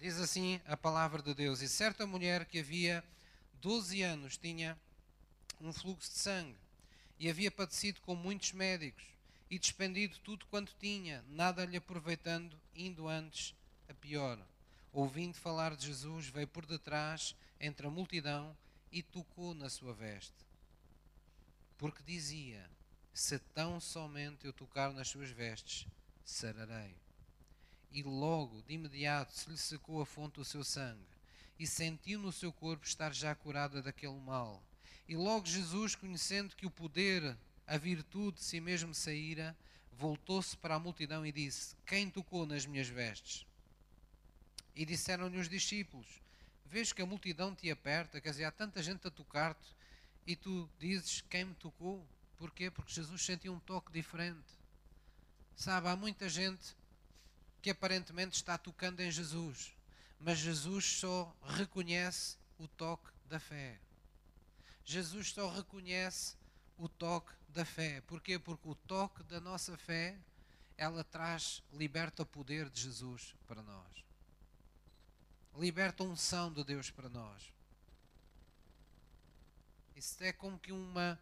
Diz assim a palavra de Deus: E certa mulher que havia 12 anos tinha um fluxo de sangue e havia padecido com muitos médicos e despendido tudo quanto tinha, nada lhe aproveitando, indo antes a pior. Ouvindo falar de Jesus, veio por detrás, entre a multidão, e tocou na sua veste. Porque dizia: Se tão somente eu tocar nas suas vestes, sararei. E logo, de imediato, se lhe secou a fonte do seu sangue. e sentiu no seu corpo estar já curada daquele mal. E logo Jesus, conhecendo que o poder, a virtude de si mesmo saíra, voltou-se para a multidão e disse: Quem tocou nas minhas vestes? E disseram-lhe os discípulos: Vês que a multidão te aperta, quer dizer, há tanta gente a tocar-te, e tu dizes: Quem me tocou? Porquê? Porque Jesus sentiu um toque diferente. Sabe, há muita gente que aparentemente está tocando em Jesus, mas Jesus só reconhece o toque da fé. Jesus só reconhece o toque da fé. Porquê? Porque o toque da nossa fé, ela traz, liberta o poder de Jesus para nós. Liberta a unção de Deus para nós. Isso é como que uma,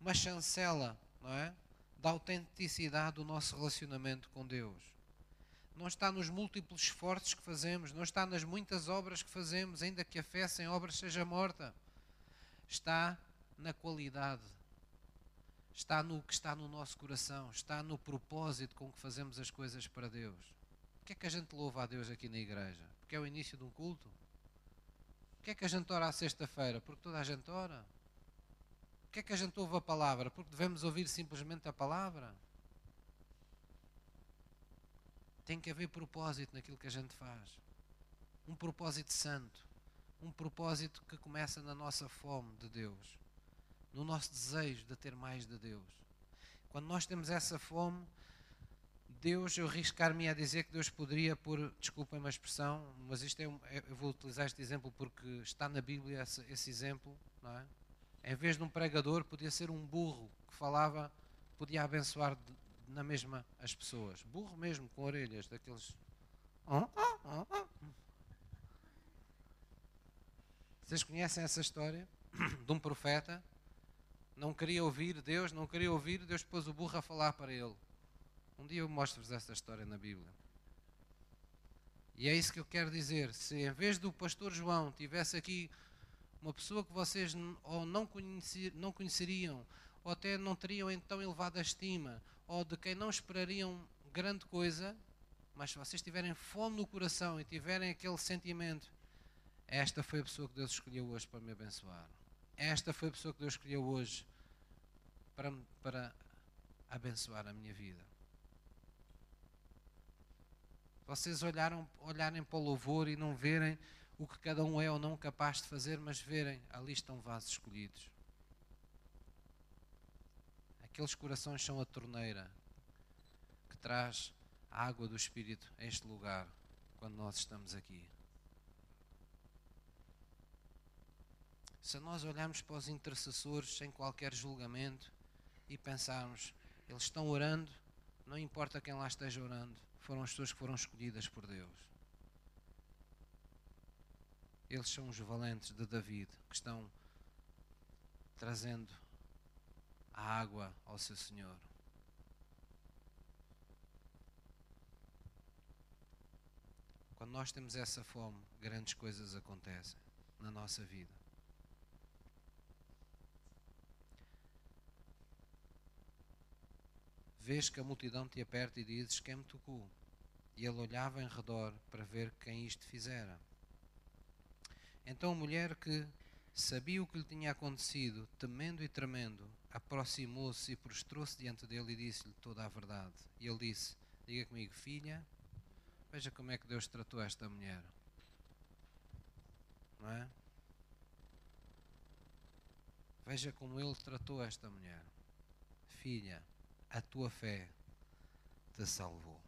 uma chancela, não é? Da autenticidade do nosso relacionamento com Deus. Não está nos múltiplos esforços que fazemos, não está nas muitas obras que fazemos, ainda que a fé sem obras seja morta. Está na qualidade, está no que está no nosso coração, está no propósito com que fazemos as coisas para Deus. Por que é que a gente louva a Deus aqui na igreja? Porque é o início de um culto? Por que é que a gente ora à sexta-feira? Porque toda a gente ora. Por que é que a gente ouve a palavra? Porque devemos ouvir simplesmente a palavra? Tem que haver propósito naquilo que a gente faz. Um propósito santo. Um propósito que começa na nossa fome de Deus. No nosso desejo de ter mais de Deus. Quando nós temos essa fome, Deus, eu arriscar-me a dizer que Deus poderia pôr, desculpem a expressão, mas isto é, eu vou utilizar este exemplo porque está na Bíblia esse, esse exemplo, não é? Em vez de um pregador, podia ser um burro que falava, podia abençoar de, na mesma as pessoas. Burro mesmo, com orelhas, daqueles. Vocês conhecem essa história de um profeta? Não queria ouvir Deus, não queria ouvir, Deus pôs o burro a falar para ele. Um dia eu mostro-vos essa história na Bíblia. E é isso que eu quero dizer. Se em vez do pastor João tivesse aqui uma pessoa que vocês ou não, conhecer, não conheceriam, ou até não teriam então elevada estima, ou de quem não esperariam grande coisa, mas se vocês tiverem fome no coração e tiverem aquele sentimento, esta foi a pessoa que Deus escolheu hoje para me abençoar. Esta foi a pessoa que Deus escolheu hoje para, para abençoar a minha vida. Vocês olharam, olharem para o louvor e não verem o que cada um é ou não capaz de fazer, mas verem, ali estão vasos escolhidos. Aqueles corações são a torneira que traz a água do Espírito a este lugar quando nós estamos aqui. Se nós olharmos para os intercessores sem qualquer julgamento e pensarmos, eles estão orando, não importa quem lá esteja orando, foram as pessoas que foram escolhidas por Deus. Eles são os valentes de David que estão trazendo a água ao seu Senhor. Quando nós temos essa fome, grandes coisas acontecem na nossa vida. Vês que a multidão te aperta e dizes: Quem me tocou? E ele olhava em redor para ver quem isto fizera. Então a mulher que sabia o que lhe tinha acontecido, temendo e tremendo, aproximou-se e prostrou-se diante dele e disse-lhe toda a verdade. E ele disse: Diga comigo, filha, veja como é que Deus tratou esta mulher. Não é? Veja como ele tratou esta mulher. Filha, a tua fé te salvou.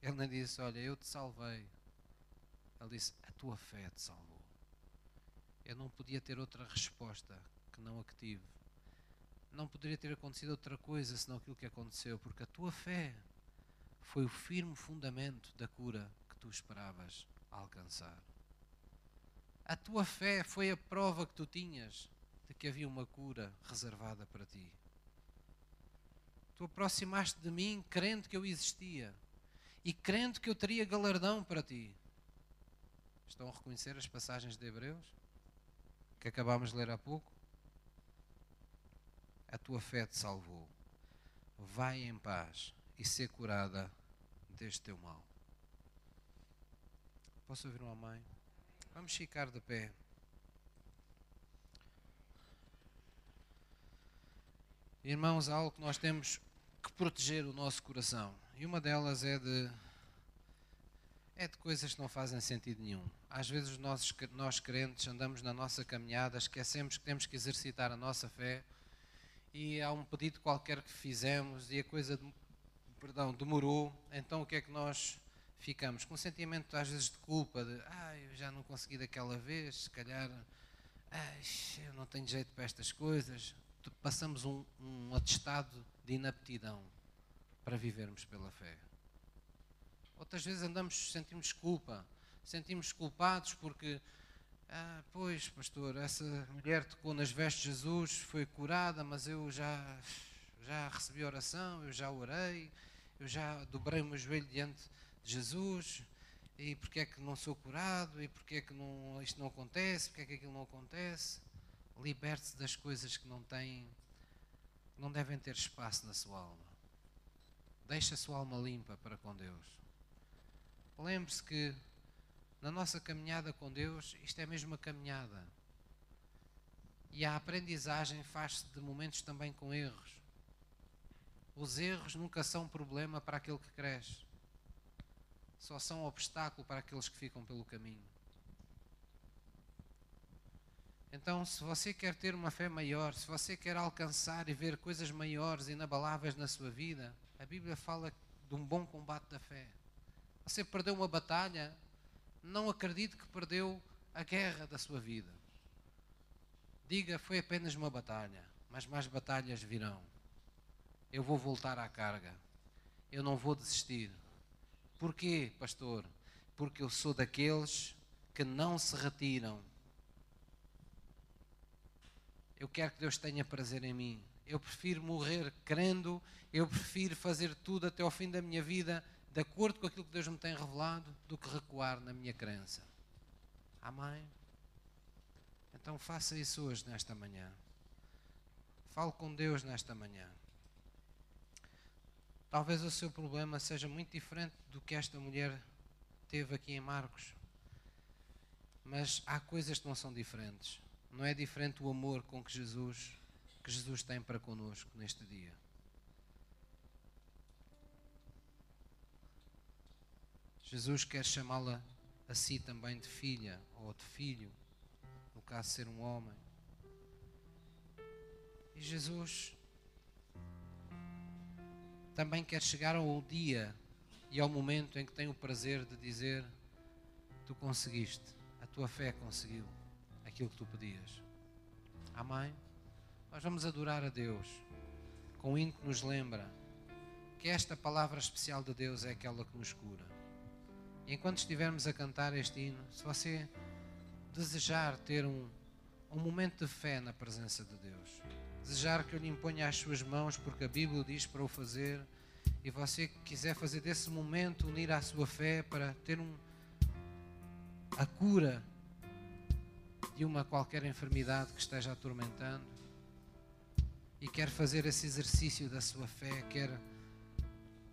Ele não disse: Olha, eu te salvei. Ele disse: A tua fé te salvou. Eu não podia ter outra resposta que não a que tive. Não poderia ter acontecido outra coisa senão aquilo que aconteceu, porque a tua fé foi o firme fundamento da cura que tu esperavas alcançar. A tua fé foi a prova que tu tinhas de que havia uma cura reservada para ti. Tu aproximaste de mim crendo que eu existia e crendo que eu teria galardão para ti. Estão a reconhecer as passagens de Hebreus que acabámos de ler há pouco? A tua fé te salvou. Vai em paz e ser curada deste teu mal. Posso ouvir uma mãe? Vamos ficar de pé. Irmãos, há algo que nós temos que proteger o nosso coração. E uma delas é de é de coisas que não fazem sentido nenhum. Às vezes nós, nós crentes andamos na nossa caminhada, esquecemos que temos que exercitar a nossa fé e há um pedido qualquer que fizemos e a coisa, perdão, demorou, então o que é que nós ficamos? Com um sentimento às vezes de culpa, de ah, eu já não consegui daquela vez, se calhar ah, eu não tenho jeito para estas coisas. Passamos um, um atestado de inaptidão para vivermos pela fé. Outras vezes andamos, sentimos culpa, sentimos culpados porque, ah, pois, pastor, essa mulher tocou nas vestes de Jesus, foi curada, mas eu já, já recebi oração, eu já orei, eu já dobrei o meu joelho diante de Jesus, e porque é que não sou curado, e porque é que não, isto não acontece, porque é que aquilo não acontece. Liberte-se das coisas que não têm, não devem ter espaço na sua alma. Deixe a sua alma limpa para com Deus. Lembre-se que na nossa caminhada com Deus, isto é mesmo uma caminhada. E a aprendizagem faz-se de momentos também com erros. Os erros nunca são problema para aquele que cresce. Só são obstáculo para aqueles que ficam pelo caminho. Então, se você quer ter uma fé maior, se você quer alcançar e ver coisas maiores e inabaláveis na sua vida, a Bíblia fala de um bom combate da fé. Você perdeu uma batalha, não acredite que perdeu a guerra da sua vida. Diga, foi apenas uma batalha, mas mais batalhas virão. Eu vou voltar à carga. Eu não vou desistir. Porquê, pastor? Porque eu sou daqueles que não se retiram. Eu quero que Deus tenha prazer em mim. Eu prefiro morrer crendo, eu prefiro fazer tudo até ao fim da minha vida de acordo com aquilo que Deus me tem revelado, do que recuar na minha crença. Amém? Então faça isso hoje, nesta manhã. Fale com Deus nesta manhã. Talvez o seu problema seja muito diferente do que esta mulher teve aqui em Marcos. Mas há coisas que não são diferentes. Não é diferente o amor com que Jesus, que Jesus tem para conosco neste dia. Jesus quer chamá-la a si também de filha ou de filho, no caso ser um homem. E Jesus também quer chegar ao dia e ao momento em que tem o prazer de dizer: Tu conseguiste, a tua fé conseguiu aquilo que tu pedias. Amém? Nós vamos adorar a Deus com o hino que nos lembra que esta palavra especial de Deus é aquela que nos cura. E enquanto estivermos a cantar este hino, se você desejar ter um, um momento de fé na presença de Deus, desejar que eu lhe imponha as suas mãos, porque a Bíblia diz para o fazer, e você quiser fazer desse momento unir à sua fé para ter um, a cura de uma qualquer enfermidade que esteja atormentando, e quer fazer esse exercício da sua fé, quer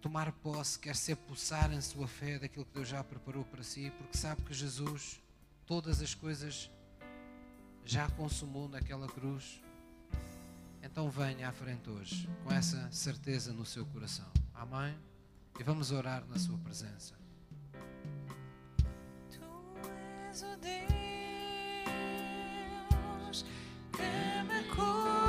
tomar posse, quer ser pulsar em sua fé daquilo que Deus já preparou para si, porque sabe que Jesus todas as coisas já consumou naquela cruz. Então venha à frente hoje com essa certeza no seu coração. Amém? E vamos orar na sua presença. Tu és o Deus que me curas,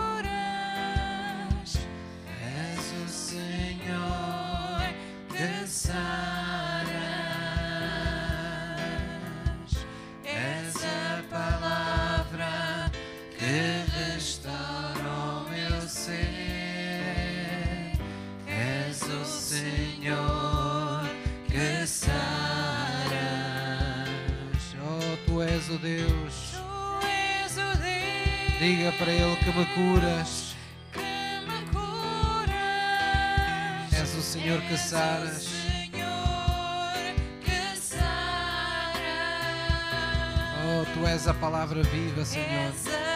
Diga para Ele que me curas. que me curas. És o Senhor que saras. Senhor que saras. Oh, tu és a palavra viva, Senhor.